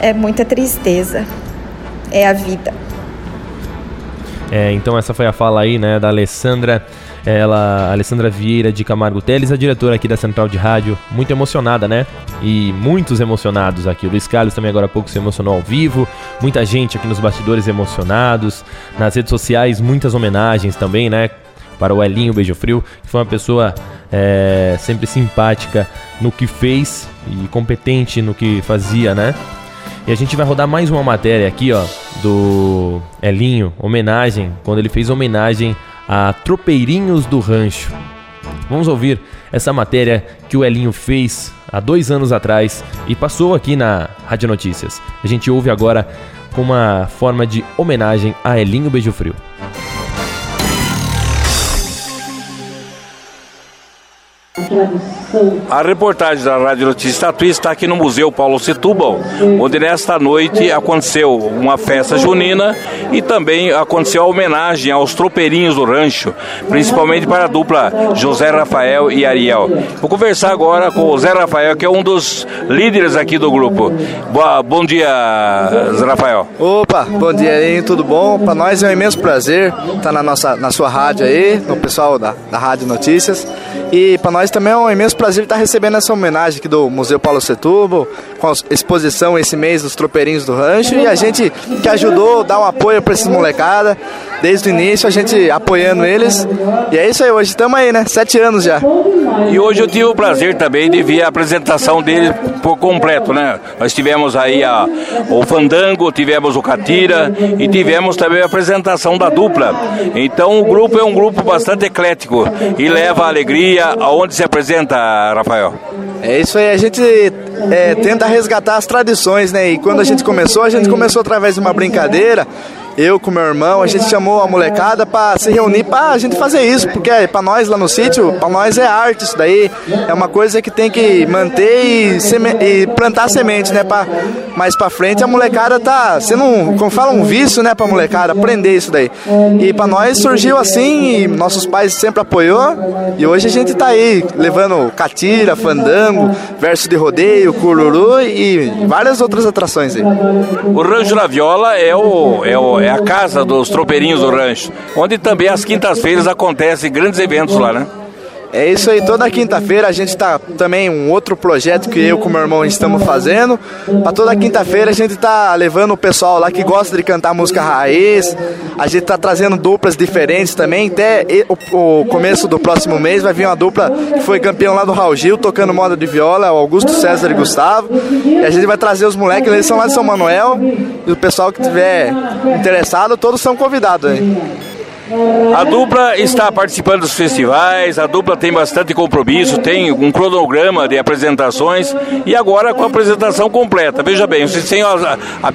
é muita tristeza. É a vida. É, então essa foi a fala aí, né, da Alessandra, ela, Alessandra Vieira de Camargo Teles, a diretora aqui da Central de Rádio, muito emocionada, né? E muitos emocionados aqui. O Luiz Carlos também agora há pouco se emocionou ao vivo, muita gente aqui nos bastidores emocionados, nas redes sociais muitas homenagens também, né? Para o Elinho Beijo Frio, que foi uma pessoa é, sempre simpática no que fez e competente no que fazia, né? E a gente vai rodar mais uma matéria aqui, ó, do Elinho, homenagem, quando ele fez homenagem a Tropeirinhos do Rancho. Vamos ouvir essa matéria que o Elinho fez há dois anos atrás e passou aqui na Rádio Notícias. A gente ouve agora com uma forma de homenagem a Elinho Beijo Frio. A reportagem da Rádio Notícias Tatuí está aqui no Museu Paulo Setúbal, onde nesta noite aconteceu uma festa junina e também aconteceu a homenagem aos tropeirinhos do rancho, principalmente para a dupla José Rafael e Ariel. Vou conversar agora com o Zé Rafael, que é um dos líderes aqui do grupo. Boa, bom dia, Zé Rafael. Opa, bom dia aí, tudo bom? Para nós é um imenso prazer estar na, nossa, na sua rádio aí, no pessoal da, da Rádio Notícias. E para nós também é um imenso prazer estar recebendo essa homenagem aqui do Museu Paulo Setúbal, com a exposição esse mês dos Tropeirinhos do Rancho. E a gente que ajudou, dar um apoio para esses molecada, desde o início, a gente apoiando eles. E é isso aí, hoje estamos aí, né? Sete anos já. E hoje eu tive o prazer também de ver a apresentação dele por completo, né? Nós tivemos aí a, o Fandango, tivemos o Catira e tivemos também a apresentação da dupla. Então o grupo é um grupo bastante eclético e leva alegria aonde se apresenta, Rafael. É isso aí, a gente é, tenta resgatar as tradições, né? E quando a gente começou, a gente começou através de uma brincadeira eu com meu irmão, a gente chamou a molecada para se reunir para a gente fazer isso, porque para nós lá no sítio, para nós é arte isso daí, é uma coisa que tem que manter e, e plantar semente, né, para mais para frente a molecada tá sendo, um, como fala, um vício, né, para molecada aprender isso daí. E para nós surgiu assim, e nossos pais sempre apoiou, e hoje a gente tá aí levando catira, fandango, verso de rodeio, cururu e várias outras atrações aí. O Rancho da Viola é o, é o é a casa dos tropeirinhos do rancho, onde também às quintas-feiras acontecem grandes eventos lá, né? É isso aí, toda quinta-feira a gente tá também um outro projeto que eu com meu irmão estamos fazendo. Para toda quinta-feira a gente tá levando o pessoal lá que gosta de cantar música raiz. A gente tá trazendo duplas diferentes também. Até o, o começo do próximo mês vai vir uma dupla que foi campeão lá do Raul Gil, tocando moda de viola, o Augusto César e Gustavo. E a gente vai trazer os moleques, eles são lá de São Manuel. E o pessoal que tiver interessado, todos são convidados aí. A dupla está participando dos festivais, a dupla tem bastante compromisso, tem um cronograma de apresentações e agora com a apresentação completa. Veja bem, vocês têm a, a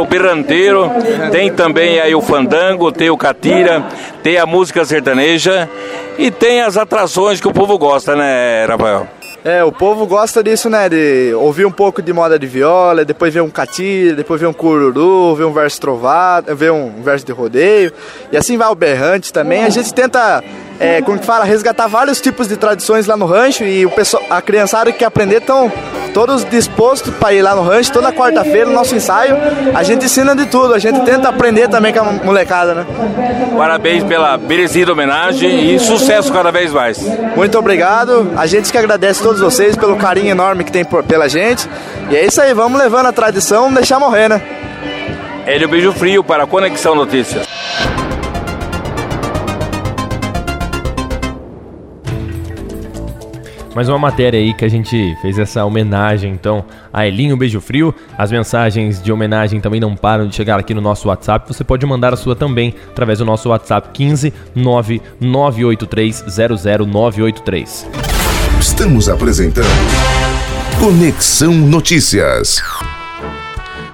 o perranteiro, tem também aí o fandango, tem o catira, tem a música sertaneja e tem as atrações que o povo gosta, né, Rafael? É, o povo gosta disso, né? De ouvir um pouco de moda de viola, depois ver um catira, depois ver um cururu, ver um verso trovado, ver um verso de rodeio. E assim vai o berrante também. A gente tenta é, como que fala, resgatar vários tipos de tradições lá no rancho e o pessoal, a criançada que aprender estão todos dispostos para ir lá no rancho. Toda quarta-feira, no nosso ensaio, a gente ensina de tudo, a gente tenta aprender também com a molecada, né? Parabéns pela merecida homenagem e sucesso cada vez mais. Muito obrigado, a gente que agradece a todos vocês pelo carinho enorme que tem por, pela gente. E é isso aí, vamos levando a tradição, não deixar morrer, né? Hélio Beijo Frio para a Conexão Notícias. Mais uma matéria aí que a gente fez essa homenagem então a Elinho Beijo Frio. As mensagens de homenagem também não param de chegar aqui no nosso WhatsApp. Você pode mandar a sua também através do nosso WhatsApp 15 998300983. 00983. Estamos apresentando Conexão Notícias.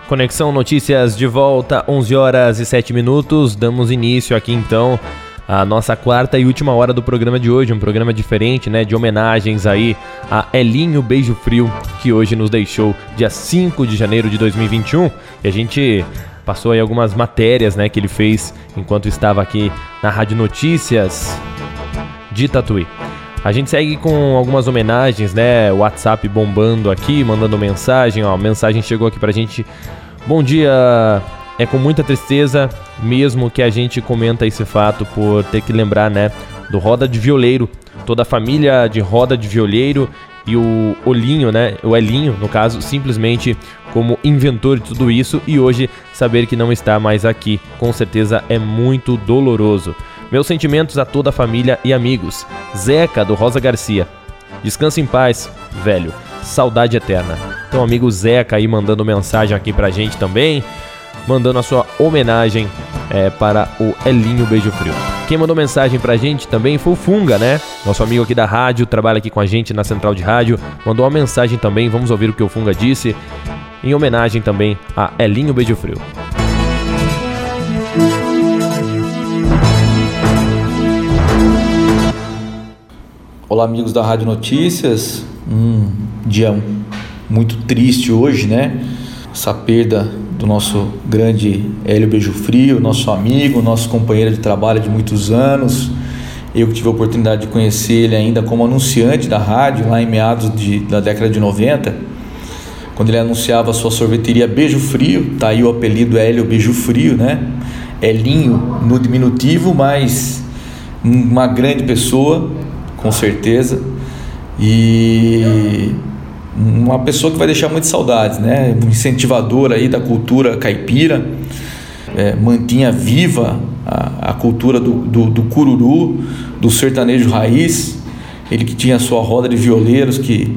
Conexão Notícias de volta, 11 horas e 7 minutos. Damos início aqui então a nossa quarta e última hora do programa de hoje, um programa diferente, né, de homenagens aí a Elinho Beijo Frio, que hoje nos deixou dia 5 de janeiro de 2021, e a gente passou aí algumas matérias, né, que ele fez enquanto estava aqui na Rádio Notícias de Tatuí. A gente segue com algumas homenagens, né? WhatsApp bombando aqui, mandando mensagem, ó, a mensagem chegou aqui pra gente. Bom dia, é com muita tristeza mesmo que a gente comenta esse fato por ter que lembrar, né, do Roda de Violeiro, toda a família de Roda de Violeiro e o Olinho, né, o Elinho, no caso, simplesmente como inventor de tudo isso e hoje saber que não está mais aqui, com certeza é muito doloroso. Meus sentimentos a toda a família e amigos. Zeca do Rosa Garcia. Descansa em paz, velho. Saudade eterna. Então, amigo Zeca aí mandando mensagem aqui pra gente também mandando a sua homenagem é, para o Elinho Beijo Frio. Quem mandou mensagem pra gente também foi o Funga, né? Nosso amigo aqui da rádio, trabalha aqui com a gente na central de rádio. Mandou uma mensagem também, vamos ouvir o que o Funga disse. Em homenagem também a Elinho Beijo Frio. Olá, amigos da Rádio Notícias. Um dia muito triste hoje, né? Essa perda do nosso grande Hélio Beijo Frio, nosso amigo, nosso companheiro de trabalho de muitos anos. Eu que tive a oportunidade de conhecer ele ainda como anunciante da rádio, lá em meados de, da década de 90, quando ele anunciava a sua sorveteria Beijo Frio, tá aí o apelido Hélio Beijo Frio, né? Elinho no diminutivo, mas uma grande pessoa, com certeza. E uma pessoa que vai deixar muitas saudades, né? Um incentivador aí da cultura caipira, é, mantinha viva a, a cultura do, do, do, cururu, do sertanejo raiz. Ele que tinha a sua roda de violeiros que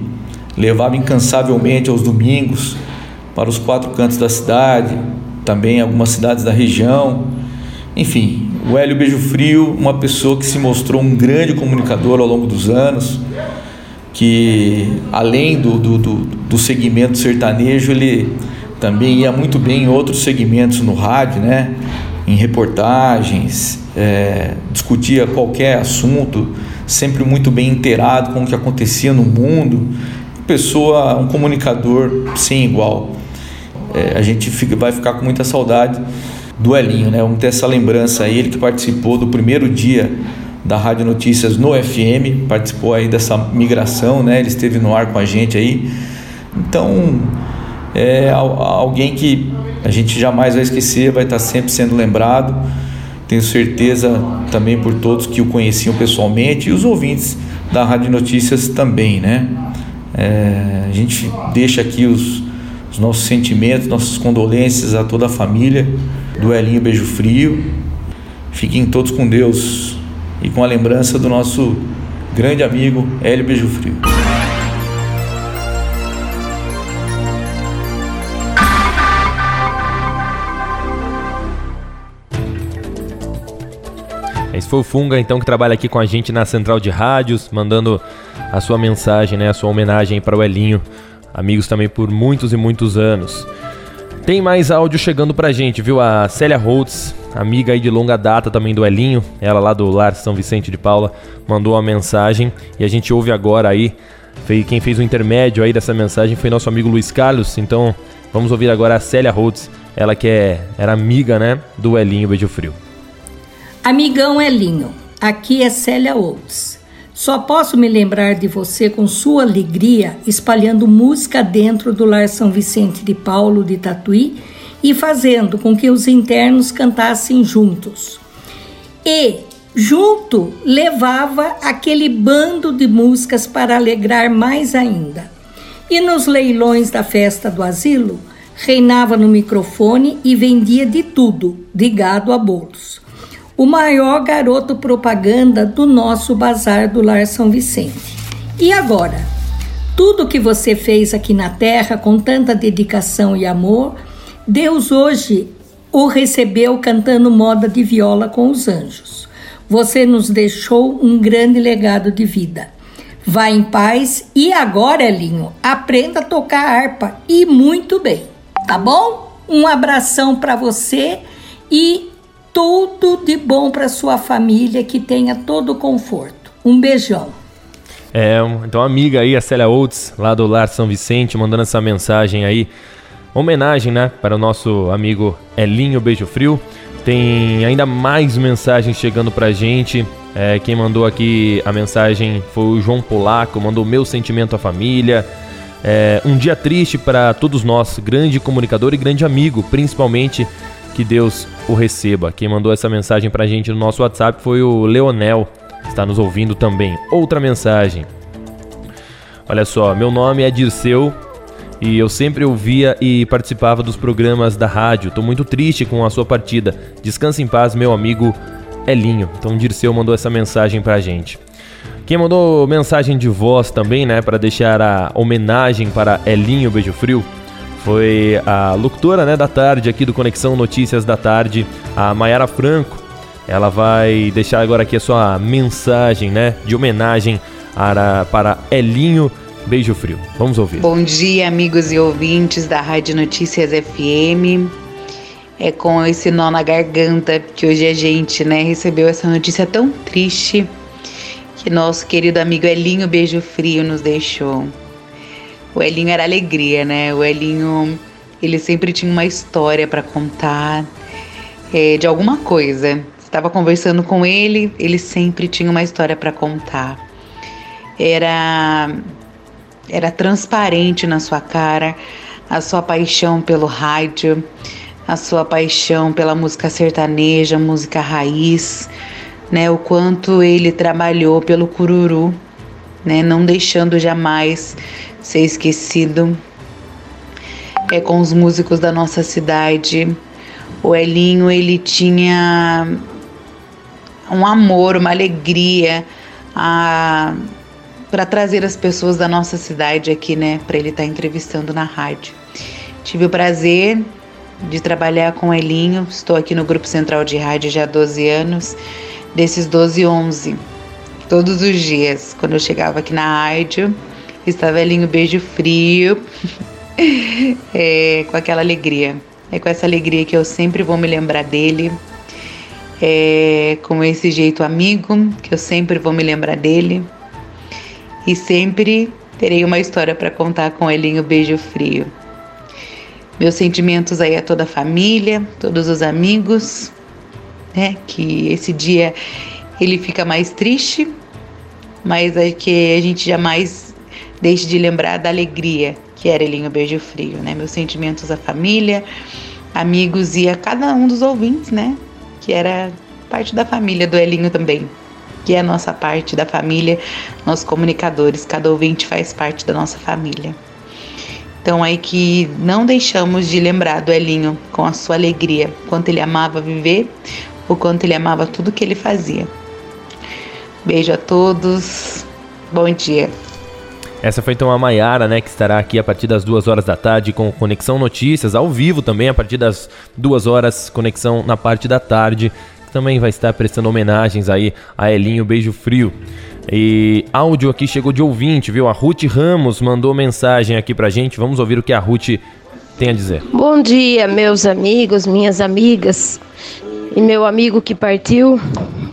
levava incansavelmente aos domingos para os quatro cantos da cidade, também algumas cidades da região. Enfim, o Hélio Beijo Frio, uma pessoa que se mostrou um grande comunicador ao longo dos anos que além do, do, do, do segmento sertanejo, ele também ia muito bem em outros segmentos no rádio, né? em reportagens, é, discutia qualquer assunto, sempre muito bem inteirado com o que acontecia no mundo. Pessoa, um comunicador sem igual. É, a gente fica, vai ficar com muita saudade do Elinho, né? Vamos ter essa lembrança aí, ele que participou do primeiro dia da Rádio Notícias no FM, participou aí dessa migração, né? Ele esteve no ar com a gente aí. Então, é alguém que a gente jamais vai esquecer, vai estar sempre sendo lembrado. Tenho certeza também por todos que o conheciam pessoalmente e os ouvintes da Rádio Notícias também, né? É, a gente deixa aqui os, os nossos sentimentos, nossas condolências a toda a família do Elinho Beijo Frio. Fiquem todos com Deus e com a lembrança do nosso grande amigo Hélio Beijo Frio. Esse foi o Funga, então, que trabalha aqui com a gente na Central de Rádios, mandando a sua mensagem, né, a sua homenagem para o Elinho. Amigos também por muitos e muitos anos. Tem mais áudio chegando pra gente, viu? A Célia Holtz, amiga aí de longa data também do Elinho, ela lá do Lar São Vicente de Paula, mandou uma mensagem e a gente ouve agora aí. Quem fez o intermédio aí dessa mensagem foi nosso amigo Luiz Carlos, então vamos ouvir agora a Célia Holtz, ela que é, era amiga, né, do Elinho Beijo Frio. Amigão Elinho, aqui é Célia Olds. Só posso me lembrar de você com sua alegria espalhando música dentro do Lar São Vicente de Paulo de Tatuí e fazendo com que os internos cantassem juntos. E, junto, levava aquele bando de músicas para alegrar mais ainda. E nos leilões da festa do asilo, reinava no microfone e vendia de tudo, de gado a bolos o maior garoto propaganda do nosso bazar do Lar São Vicente. E agora? Tudo que você fez aqui na terra com tanta dedicação e amor, Deus hoje o recebeu cantando moda de viola com os anjos. Você nos deixou um grande legado de vida. Vá em paz e agora, Elinho, aprenda a tocar harpa e muito bem, tá bom? Um abração para você e tudo de bom para sua família, que tenha todo o conforto. Um beijão. É, então amiga aí, a Célia Oates, lá do Lar São Vicente, mandando essa mensagem aí. Homenagem, né, para o nosso amigo Elinho Beijo Frio. Tem ainda mais mensagens chegando pra gente. É, quem mandou aqui a mensagem foi o João Polaco, mandou meu sentimento à família. É, um dia triste para todos nós, grande comunicador e grande amigo, principalmente que Deus o receba. Quem mandou essa mensagem pra gente no nosso WhatsApp foi o Leonel, que está nos ouvindo também. Outra mensagem. Olha só, meu nome é Dirceu e eu sempre ouvia e participava dos programas da rádio. Tô muito triste com a sua partida. Descanse em paz, meu amigo Elinho. Então Dirceu mandou essa mensagem pra gente. Quem mandou mensagem de voz também, né, para deixar a homenagem para Elinho Beijo Frio, foi a locutora né, da tarde aqui do Conexão Notícias da Tarde, a Mayara Franco. Ela vai deixar agora aqui a sua mensagem né, de homenagem para, para Elinho Beijo Frio. Vamos ouvir. Bom dia, amigos e ouvintes da Rádio Notícias FM. É com esse nó na garganta que hoje a gente né, recebeu essa notícia tão triste que nosso querido amigo Elinho Beijo Frio nos deixou. O Elinho era alegria, né? O Elinho, ele sempre tinha uma história para contar é, de alguma coisa. Estava conversando com ele, ele sempre tinha uma história para contar. Era era transparente na sua cara a sua paixão pelo rádio, a sua paixão pela música sertaneja, música raiz, né? O quanto ele trabalhou pelo cururu, né? Não deixando jamais ser esquecido. É com os músicos da nossa cidade. O Elinho, ele tinha um amor, uma alegria para trazer as pessoas da nossa cidade aqui, né, para ele estar tá entrevistando na rádio. Tive o prazer de trabalhar com o Elinho, estou aqui no Grupo Central de Rádio já há 12 anos, desses 12, 11, todos os dias, quando eu chegava aqui na rádio, Está velhinho beijo frio, é, com aquela alegria. É com essa alegria que eu sempre vou me lembrar dele. É, com esse jeito amigo, que eu sempre vou me lembrar dele. E sempre terei uma história para contar com Elinho Beijo Frio. Meus sentimentos aí a toda a família, todos os amigos, né? Que esse dia ele fica mais triste, mas é que a gente jamais Deixe de lembrar da alegria que era Elinho Beijo Frio, né? Meus sentimentos à família, amigos e a cada um dos ouvintes, né? Que era parte da família do Elinho também. que é a nossa parte da família, nós comunicadores, cada ouvinte faz parte da nossa família. Então aí que não deixamos de lembrar do Elinho com a sua alegria, quanto ele amava viver, o quanto ele amava tudo que ele fazia. Beijo a todos, bom dia. Essa foi então a Maiara, né, que estará aqui a partir das duas horas da tarde com Conexão Notícias, ao vivo também, a partir das duas horas, Conexão na parte da tarde. Também vai estar prestando homenagens aí a Elinho Beijo Frio. E áudio aqui chegou de ouvinte, viu? A Ruth Ramos mandou mensagem aqui pra gente. Vamos ouvir o que a Ruth tem a dizer. Bom dia, meus amigos, minhas amigas e meu amigo que partiu,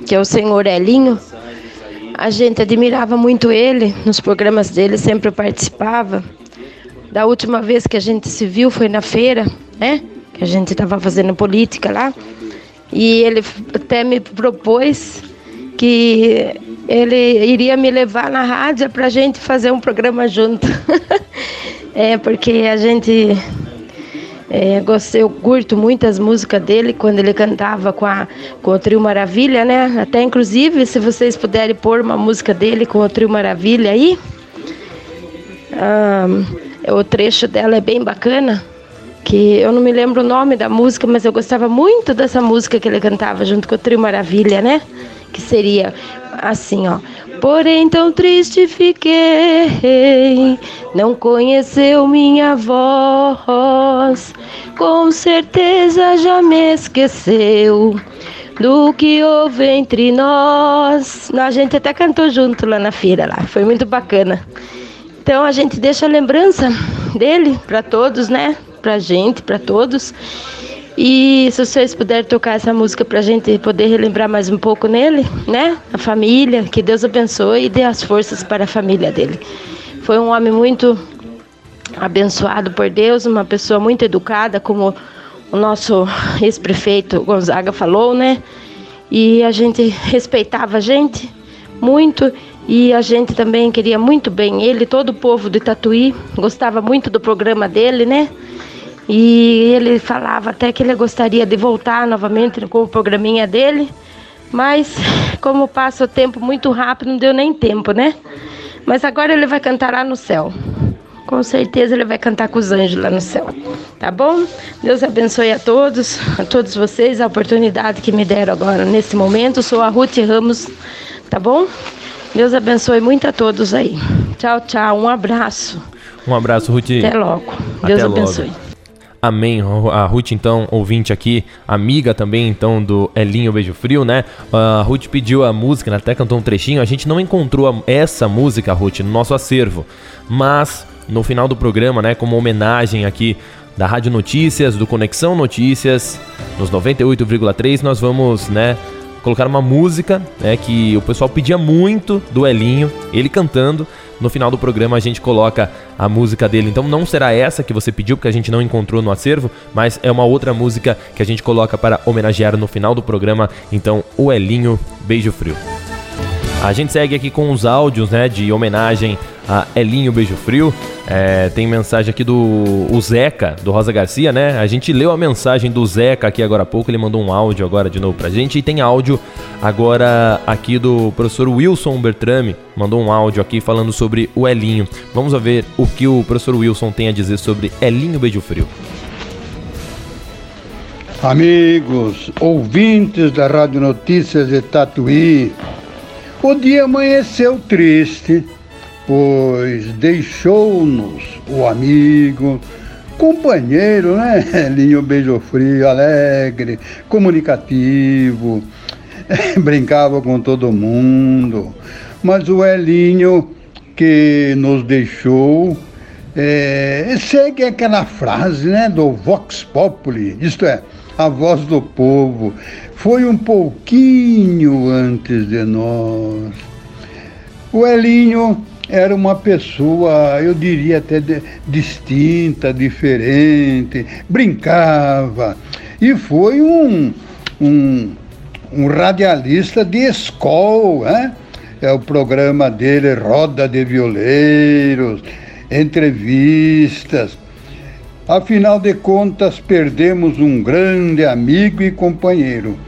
que é o senhor Elinho. A gente admirava muito ele, nos programas dele sempre participava. Da última vez que a gente se viu foi na feira, né? Que a gente estava fazendo política lá. E ele até me propôs que ele iria me levar na rádio para a gente fazer um programa junto. é, porque a gente. É, eu curto muito as músicas dele quando ele cantava com, a, com o Trio Maravilha, né? Até inclusive, se vocês puderem pôr uma música dele com o Trio Maravilha aí. Ah, o trecho dela é bem bacana que eu não me lembro o nome da música, mas eu gostava muito dessa música que ele cantava junto com o Trio Maravilha, né? Que seria assim, ó. Porém tão triste fiquei, não conheceu minha voz, com certeza já me esqueceu do que houve entre nós. A gente até cantou junto lá na feira lá, foi muito bacana. Então a gente deixa a lembrança dele para todos, né? Pra gente, para todos. E se vocês puderem tocar essa música pra gente poder relembrar mais um pouco nele, né? A família, que Deus abençoe e dê as forças para a família dele. Foi um homem muito abençoado por Deus, uma pessoa muito educada, como o nosso ex-prefeito Gonzaga falou, né? E a gente respeitava a gente muito e a gente também queria muito bem ele, todo o povo de Tatuí, gostava muito do programa dele, né? E ele falava até que ele gostaria de voltar novamente com o programinha dele, mas como passa o tempo muito rápido, não deu nem tempo, né? Mas agora ele vai cantar lá no céu. Com certeza ele vai cantar com os anjos lá no céu. Tá bom? Deus abençoe a todos, a todos vocês, a oportunidade que me deram agora nesse momento. Sou a Ruth Ramos, tá bom? Deus abençoe muito a todos aí. Tchau, tchau. Um abraço. Um abraço, Ruth. Até logo. Deus Até abençoe. Amém. A Ruth, então, ouvinte aqui, amiga também, então, do Elinho Beijo Frio, né? A Ruth pediu a música, ela até cantou um trechinho. A gente não encontrou essa música, Ruth, no nosso acervo. Mas, no final do programa, né, como homenagem aqui da Rádio Notícias, do Conexão Notícias, nos 98,3, nós vamos, né, colocar uma música, né, que o pessoal pedia muito do Elinho, ele cantando. No final do programa a gente coloca a música dele. Então não será essa que você pediu, porque a gente não encontrou no acervo, mas é uma outra música que a gente coloca para homenagear no final do programa. Então, o Elinho Beijo Frio. A gente segue aqui com os áudios, né, de homenagem a Elinho Beijo Frio. É, tem mensagem aqui do Zeca, do Rosa Garcia, né? A gente leu a mensagem do Zeca aqui agora há pouco, ele mandou um áudio agora de novo pra gente. E tem áudio agora aqui do professor Wilson Bertrame, mandou um áudio aqui falando sobre o Elinho. Vamos ver o que o professor Wilson tem a dizer sobre Elinho Beijo Frio. Amigos, ouvintes da Rádio Notícias de Tatuí, o dia amanheceu triste, pois deixou-nos o amigo, companheiro, né? Elinho Beijo Frio, alegre, comunicativo, brincava com todo mundo. Mas o Elinho que nos deixou é, segue aquela frase né, do Vox Populi, isto é, a voz do povo, foi um pouquinho antes de nós. O Elinho era uma pessoa, eu diria até de, distinta, diferente, brincava e foi um, um, um radialista de escola, né? É o programa dele, Roda de Violeiros, entrevistas. Afinal de contas, perdemos um grande amigo e companheiro.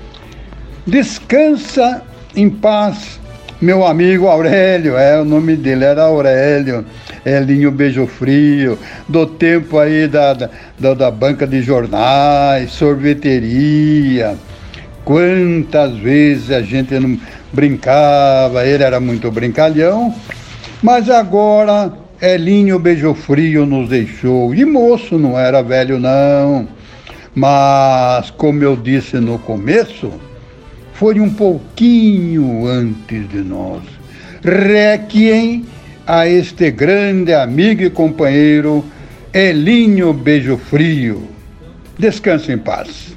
Descansa em paz meu amigo Aurélio, é, o nome dele era Aurélio, Elinho Beijo Frio, do tempo aí da, da, da banca de jornais, sorveteria. Quantas vezes a gente não brincava, ele era muito brincalhão, mas agora Elinho Beijo Frio nos deixou. E moço não era velho, não. Mas, como eu disse no começo, foi um pouquinho antes de nós. Requiem a este grande amigo e companheiro Elinho Beijo Frio. Descanse em paz.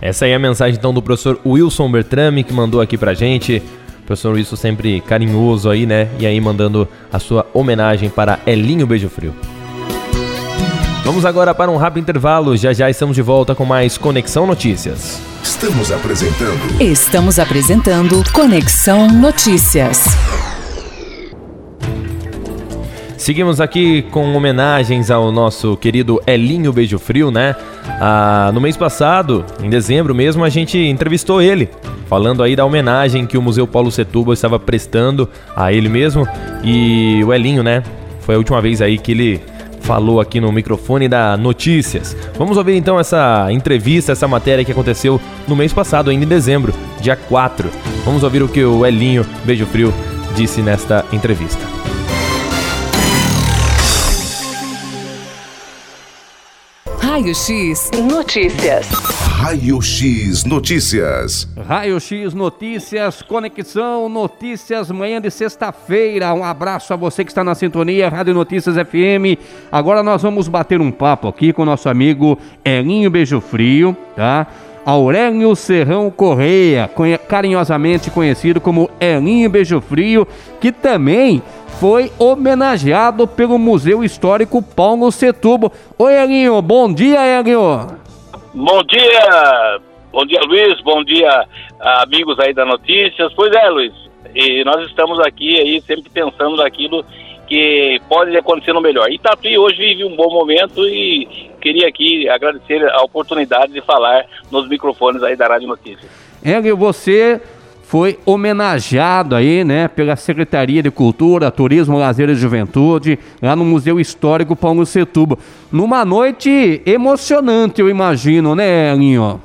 Essa aí é a mensagem então do professor Wilson Bertrame que mandou aqui pra gente. Professor Wilson sempre carinhoso aí, né? E aí mandando a sua homenagem para Elinho Beijo Frio. Vamos agora para um rápido intervalo. Já já estamos de volta com mais Conexão Notícias. Estamos apresentando. Estamos apresentando Conexão Notícias. Seguimos aqui com homenagens ao nosso querido Elinho Beijo Frio, né? Ah, no mês passado, em dezembro mesmo, a gente entrevistou ele, falando aí da homenagem que o Museu Paulo Setúbal estava prestando a ele mesmo. E o Elinho, né? Foi a última vez aí que ele falou aqui no microfone da Notícias. Vamos ouvir então essa entrevista, essa matéria que aconteceu no mês passado, ainda em dezembro, dia 4. Vamos ouvir o que o Elinho Beijo Frio disse nesta entrevista. Raio X Notícias. Raio X Notícias. Raio X Notícias, Conexão Notícias, manhã de sexta-feira. Um abraço a você que está na sintonia Rádio Notícias FM. Agora nós vamos bater um papo aqui com nosso amigo Elinho Beijo Frio, tá? Aurélio Serrão Correia, carinhosamente conhecido como Elinho Beijo Frio, que também foi homenageado pelo Museu Histórico Paulo Setúbal. Oi, Elinho, bom dia, Elinho. Bom dia, bom dia, Luiz, bom dia, amigos aí da Notícias. Pois é, Luiz, e nós estamos aqui aí sempre pensando naquilo que pode acontecer no melhor. Itatuí hoje vive um bom momento e queria aqui agradecer a oportunidade de falar nos microfones aí da Rádio Notícias. Hélio, você foi homenageado aí, né, pela Secretaria de Cultura, Turismo, Lazer e Juventude, lá no Museu Histórico Paulo Setúbal. Numa noite emocionante, eu imagino, né, Elinho?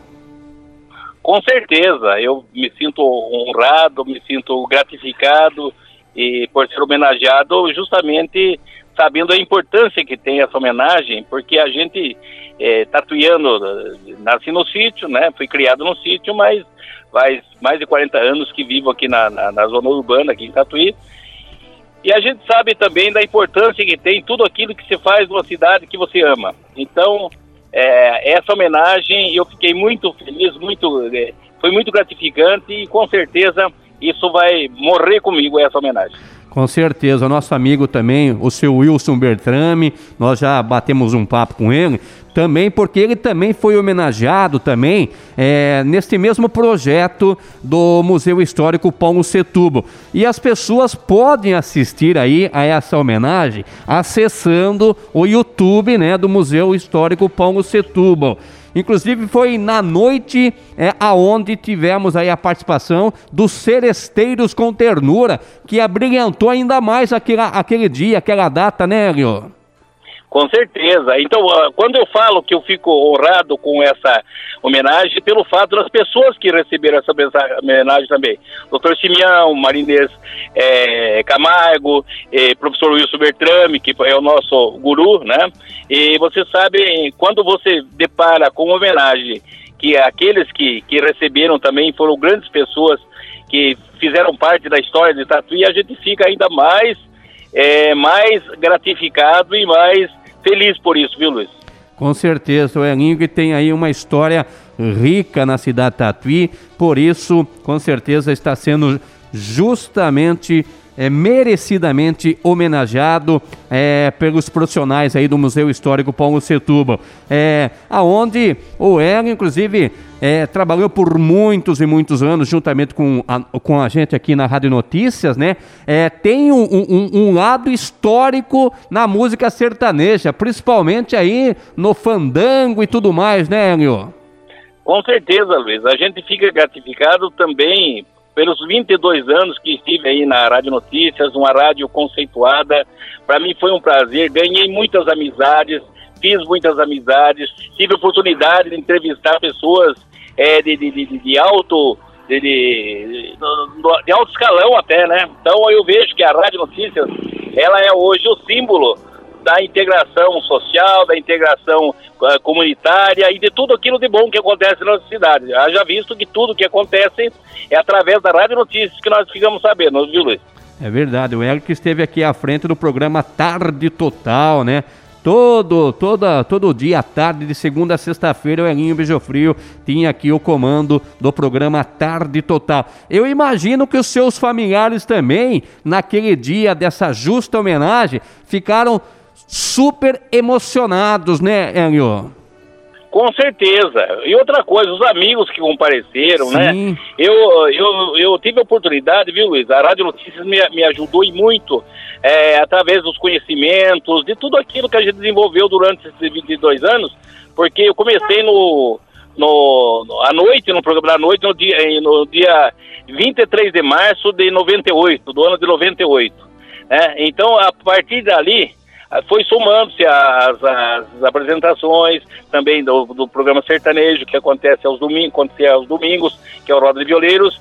Com certeza, eu me sinto honrado, me sinto gratificado e por ser homenageado justamente sabendo a importância que tem essa homenagem, porque a gente é, tatuiano, nasci no sítio, né, fui criado no sítio, mas faz mais de 40 anos que vivo aqui na, na, na, zona urbana, aqui em Tatuí. E a gente sabe também da importância que tem tudo aquilo que se faz numa cidade que você ama. Então, é, essa homenagem eu fiquei muito feliz, muito, é, foi muito gratificante e com certeza isso vai morrer comigo, essa homenagem. Com certeza, nosso amigo também, o seu Wilson Bertrame, nós já batemos um papo com ele, também porque ele também foi homenageado também é, neste mesmo projeto do Museu Histórico Paulo Setúbal. E as pessoas podem assistir aí a essa homenagem acessando o YouTube né, do Museu Histórico Paulo Setúbal. Inclusive foi na noite é, aonde tivemos aí a participação dos Seresteiros com Ternura, que abrilhantou ainda mais aquela, aquele dia, aquela data, né, Hélio? Com certeza. Então, ah, quando eu falo que eu fico honrado com essa homenagem, pelo fato das pessoas que receberam essa homenagem também. Doutor Simeão, Marinês é, Camargo, é, professor Wilson Bertrame, que é o nosso guru, né? E você sabe, quando você depara com homenagem, que aqueles que, que receberam também foram grandes pessoas que fizeram parte da história de Tatuí, a gente fica ainda mais, é, mais gratificado e mais feliz por isso, viu, Luiz? Com certeza, o Elinho que tem aí uma história rica na cidade Tatuí, por isso, com certeza, está sendo justamente é, merecidamente homenageado é, pelos profissionais aí do Museu Histórico Paulo Setúbal, é, aonde o Hélio, inclusive, é, trabalhou por muitos e muitos anos juntamente com a, com a gente aqui na Rádio Notícias, né? É, tem um, um, um, lado histórico na música sertaneja, principalmente aí no fandango e tudo mais, né, Hélio? Com certeza, Luiz. A gente fica gratificado também pelos 22 anos que estive aí na Rádio Notícias, uma rádio conceituada. Para mim foi um prazer, ganhei muitas amizades, fiz muitas amizades, tive oportunidade de entrevistar pessoas é, de, de, de, de alto de, de, de, alto escalão até, né? Então eu vejo que a Rádio Notícias ela é hoje o símbolo da integração social, da integração uh, comunitária e de tudo aquilo de bom que acontece na nossa cidade. Já visto que tudo que acontece é através da Rádio Notícias que nós ficamos sabendo, viu, Luiz? É verdade, o Eric esteve aqui à frente do programa Tarde Total, né? Todo, toda, todo dia à tarde, de segunda a sexta-feira, o Elinho Beijofrio tinha aqui o comando do programa Tarde Total. Eu imagino que os seus familiares também, naquele dia dessa justa homenagem, ficaram super emocionados, né, Hélio? Com certeza. E outra coisa, os amigos que compareceram, né? Sim. né? Eu, eu, eu tive a oportunidade, viu, Luiz? A Rádio Notícias me, me ajudou e muito é, através dos conhecimentos, de tudo aquilo que a gente desenvolveu durante esses 22 anos, porque eu comecei no, no, no, à noite, no programa da noite, no dia, no dia 23 de março de 98, do ano de 98. Né? Então, a partir dali, foi somando-se as, as, apresentações também do, do, programa sertanejo que acontece aos domingos, acontecia aos domingos, que é o Roda de Violeiros,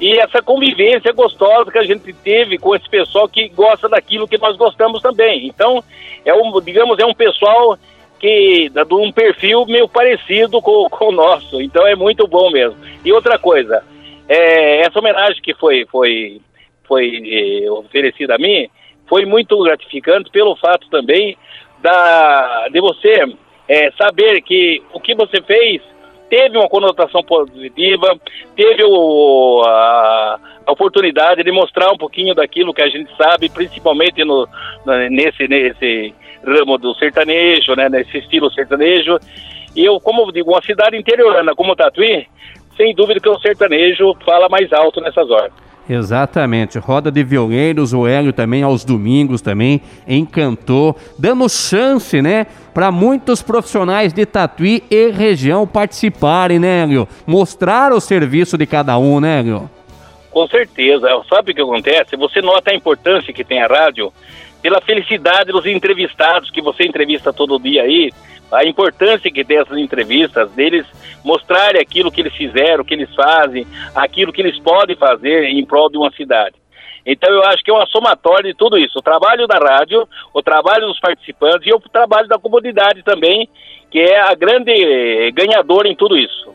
e essa convivência gostosa que a gente teve com esse pessoal que gosta daquilo que nós gostamos também. Então, é um, digamos, é um pessoal que de um perfil meio parecido com, com o nosso. Então é muito bom mesmo. E outra coisa, é, essa homenagem que foi foi foi eh, oferecida a mim, foi muito gratificante pelo fato também da, de você é, saber que o que você fez teve uma conotação positiva, teve o, a, a, oportunidade de mostrar um pouquinho daquilo que a gente sabe, principalmente no, nesse, nesse ramo do sertanejo, né, nesse estilo sertanejo. E eu, como digo, uma cidade interiorana como Tatuí, sem dúvida que o sertanejo fala mais alto nessas horas. Exatamente. Roda de violeiros, o Hélio também aos domingos também encantou, dando chance, né, para muitos profissionais de Tatuí e região participarem, né, Hélio? Mostrar o serviço de cada um, né, Hélio? Com certeza. Sabe o que acontece? Você nota a importância que tem a rádio pela felicidade dos entrevistados que você entrevista todo dia aí, a importância que tem essas entrevistas, deles mostrarem aquilo que eles fizeram, o que eles fazem, aquilo que eles podem fazer em prol de uma cidade. Então eu acho que é uma somatória de tudo isso. O trabalho da rádio, o trabalho dos participantes e o trabalho da comunidade também, que é a grande ganhadora em tudo isso.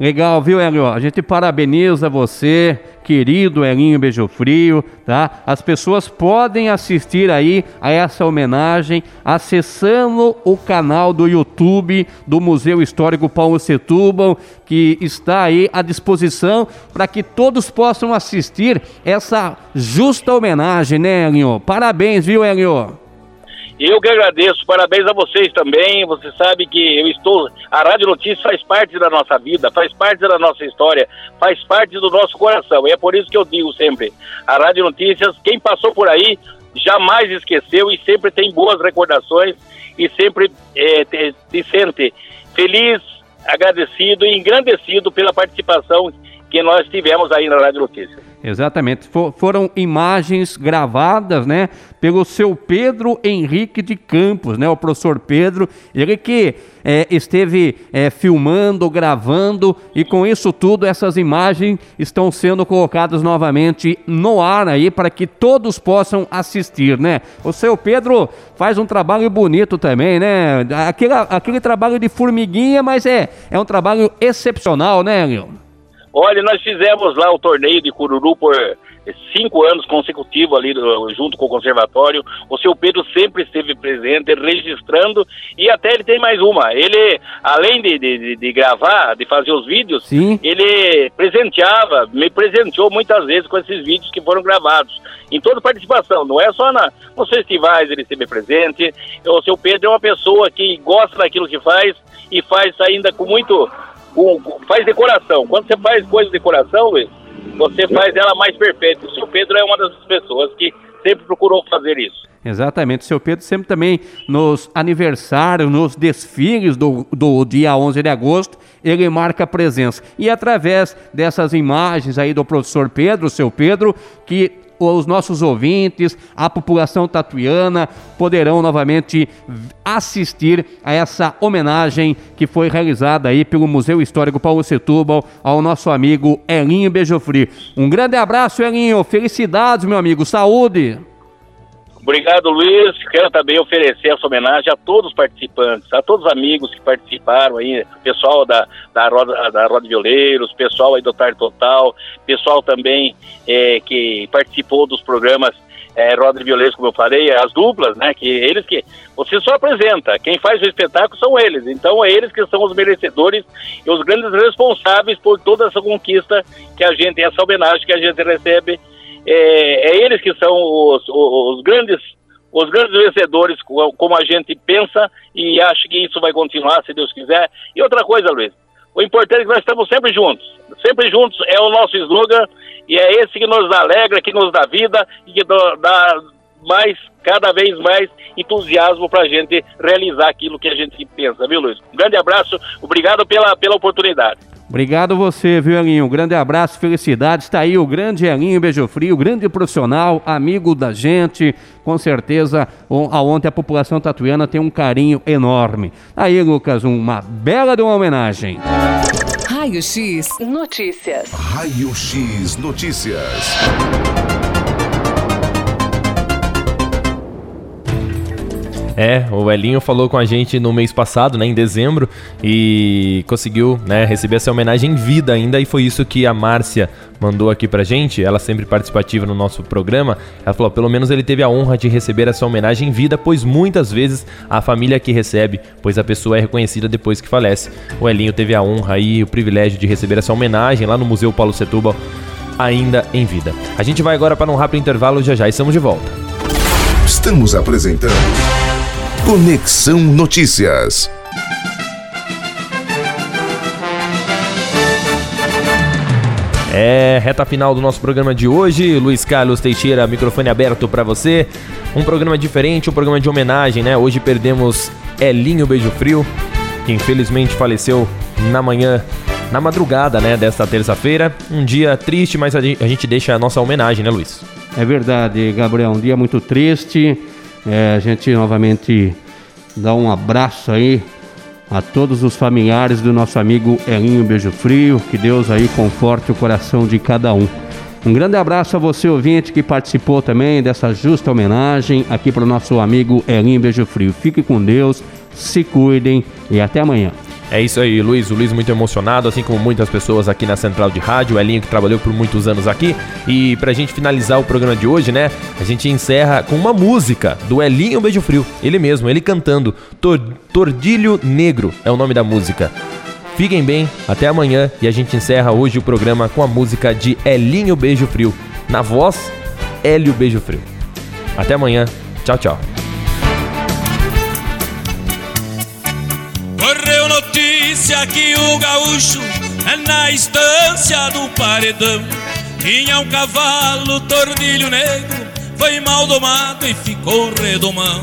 Legal, viu, Hélio? A gente parabeniza você, querido Elinho Beijo Frio, tá? As pessoas podem assistir aí a essa homenagem acessando o canal do YouTube do Museu Histórico Paulo Setúbal, que está aí à disposição para que todos possam assistir essa justa homenagem, né, Elinho? Parabéns, viu, Elinho? Eu que agradeço, parabéns a vocês também. Você sabe que eu estou. A Rádio Notícias faz parte da nossa vida, faz parte da nossa história, faz parte do nosso coração. E é por isso que eu digo sempre: a Rádio Notícias, quem passou por aí, jamais esqueceu e sempre tem boas recordações e sempre é, te, se sente feliz, agradecido e engrandecido pela participação que nós tivemos aí na Rádio Notícias. Exatamente. For, foram imagens gravadas, né, pelo seu Pedro Henrique de Campos, né, o professor Pedro, ele que é, esteve é, filmando, gravando e com isso tudo essas imagens estão sendo colocadas novamente no ar aí para que todos possam assistir, né? O seu Pedro faz um trabalho bonito também, né? Aquele, aquele trabalho de formiguinha, mas é, é um trabalho excepcional, né, Leon? Olha, nós fizemos lá o torneio de Cururu por cinco anos consecutivos ali junto com o conservatório. O seu Pedro sempre esteve presente, registrando e até ele tem mais uma. Ele, além de, de, de gravar, de fazer os vídeos, Sim. ele presenteava, me presenteou muitas vezes com esses vídeos que foram gravados. Em toda participação, não é só na, nos festivais ele esteve presente. O seu Pedro é uma pessoa que gosta daquilo que faz e faz ainda com muito com, faz decoração. Quando você faz coisa de decoração, Luiz, você faz ela mais perfeita. O seu Pedro é uma das pessoas que sempre procurou fazer isso. Exatamente, o seu Pedro sempre também nos aniversários, nos desfiles do, do dia 11 de agosto, ele marca presença. E através dessas imagens aí do professor Pedro, seu Pedro, que os nossos ouvintes, a população tatuiana poderão novamente assistir a essa homenagem que foi realizada aí pelo Museu Histórico Paulo Setúbal ao nosso amigo Elinho Beijofri. Um grande abraço, Elinho. Felicidades, meu amigo. Saúde. Obrigado, Luiz. Quero também oferecer essa homenagem a todos os participantes, a todos os amigos que participaram aí, pessoal da, da, Roda, da Roda Violeiros, pessoal aí do Tarde Total, pessoal também é, que participou dos programas é, Roda Violeiros, como eu falei, as duplas, né? Que eles que. Você só apresenta, quem faz o espetáculo são eles. Então é eles que são os merecedores e os grandes responsáveis por toda essa conquista que a gente, essa homenagem que a gente recebe é, é eles que são os, os, os, grandes os grandes vencedores, como a gente pensa, e acho que isso vai continuar, se Deus quiser. E outra coisa, Luiz, o importante é que nós estamos sempre juntos. Sempre juntos é o nosso slogan, e é esse que nos alegra, que nos dá vida e que dá mais, cada vez mais entusiasmo para a gente realizar aquilo que a gente pensa, viu, Luiz? Um grande abraço, obrigado pela, pela oportunidade. Obrigado você, viu, Elinho? Um grande abraço, felicidades. Está aí o grande Elinho Beijo Frio, grande profissional, amigo da gente. Com certeza, aonde a população tatuiana tem um carinho enorme. Aí, Lucas, uma bela de uma homenagem. Raio X Notícias. Raio X Notícias. É, o Elinho falou com a gente no mês passado, né, em dezembro, e conseguiu, né, receber essa homenagem em vida ainda, e foi isso que a Márcia mandou aqui pra gente, ela sempre participativa no nosso programa. Ela falou: pelo menos ele teve a honra de receber essa homenagem em vida, pois muitas vezes a família que recebe, pois a pessoa é reconhecida depois que falece. O Elinho teve a honra e o privilégio de receber essa homenagem lá no Museu Paulo Setúbal, ainda em vida. A gente vai agora para um rápido intervalo, já já estamos de volta. Estamos apresentando Conexão Notícias. É, reta final do nosso programa de hoje. Luiz Carlos Teixeira, microfone aberto para você. Um programa diferente, um programa de homenagem, né? Hoje perdemos Elinho Beijo Frio, que infelizmente faleceu na manhã, na madrugada, né, desta terça-feira. Um dia triste, mas a gente deixa a nossa homenagem, né, Luiz? É verdade, Gabriel. Um dia muito triste. É, a gente novamente dá um abraço aí a todos os familiares do nosso amigo Elinho Beijo Frio. Que Deus aí conforte o coração de cada um. Um grande abraço a você, ouvinte, que participou também dessa justa homenagem aqui para o nosso amigo Elinho Beijo Frio. Fique com Deus, se cuidem e até amanhã. É isso aí, Luiz. O Luiz muito emocionado, assim como muitas pessoas aqui na Central de Rádio. O Elinho que trabalhou por muitos anos aqui. E pra gente finalizar o programa de hoje, né? A gente encerra com uma música do Elinho Beijo Frio. Ele mesmo, ele cantando. Tor Tordilho Negro é o nome da música. Fiquem bem, até amanhã. E a gente encerra hoje o programa com a música de Elinho Beijo Frio. Na voz, Hélio Beijo Frio. Até amanhã. Tchau, tchau. Notícia que o gaúcho é na estância do paredão tinha um cavalo tordilho negro, foi mal domado e ficou redomão.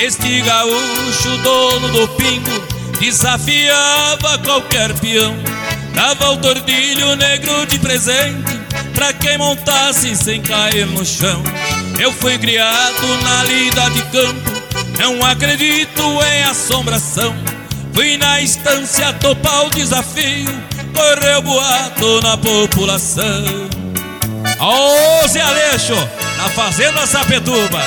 Este gaúcho, dono do pingo, desafiava qualquer peão. Dava o tordilho negro de presente pra quem montasse sem cair no chão. Eu fui criado na lida de campo, não acredito em assombração. Fui na estância topar o desafio, correu boato na população. Ô Zé Aleixo, na Fazenda Sapetuba.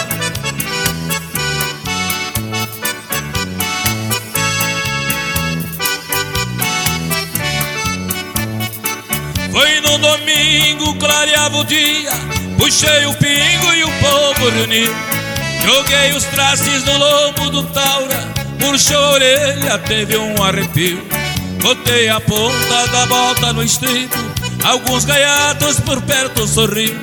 Foi no domingo, clareava o dia, puxei o pingo e o povo reuniu. Joguei os traços no lombo do Taura puxou a orelha, teve um arrepio. Botei a ponta da bota no estribo, alguns gaiatos por perto sorriu.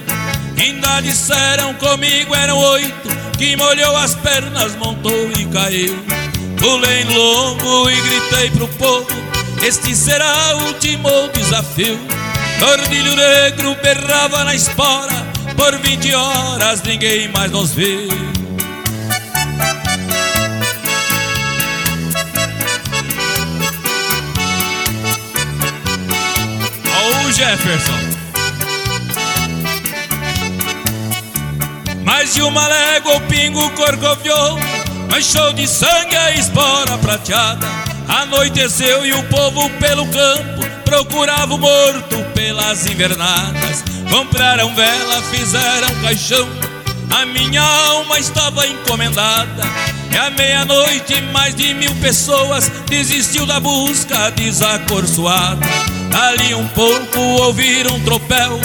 Ainda disseram comigo eram oito, que molhou as pernas, montou e caiu. Pulei lombo e gritei pro povo, este será o último desafio. Tordilho negro berrava na espora, por 20 horas ninguém mais nos viu. Jefferson. Mais de uma légua o pingo corcoviou, manchou de sangue a espora prateada. Anoiteceu e o povo pelo campo procurava o morto pelas invernadas. Compraram vela, fizeram caixão, a minha alma estava encomendada. E à meia-noite mais de mil pessoas desistiu da busca desacorçoada. Ali um pouco ouviram um tropel,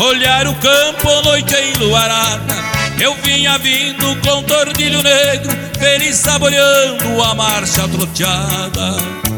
olhar o campo noite enluarada. Eu vinha vindo com tordilho negro, feliz saboreando a marcha troteada.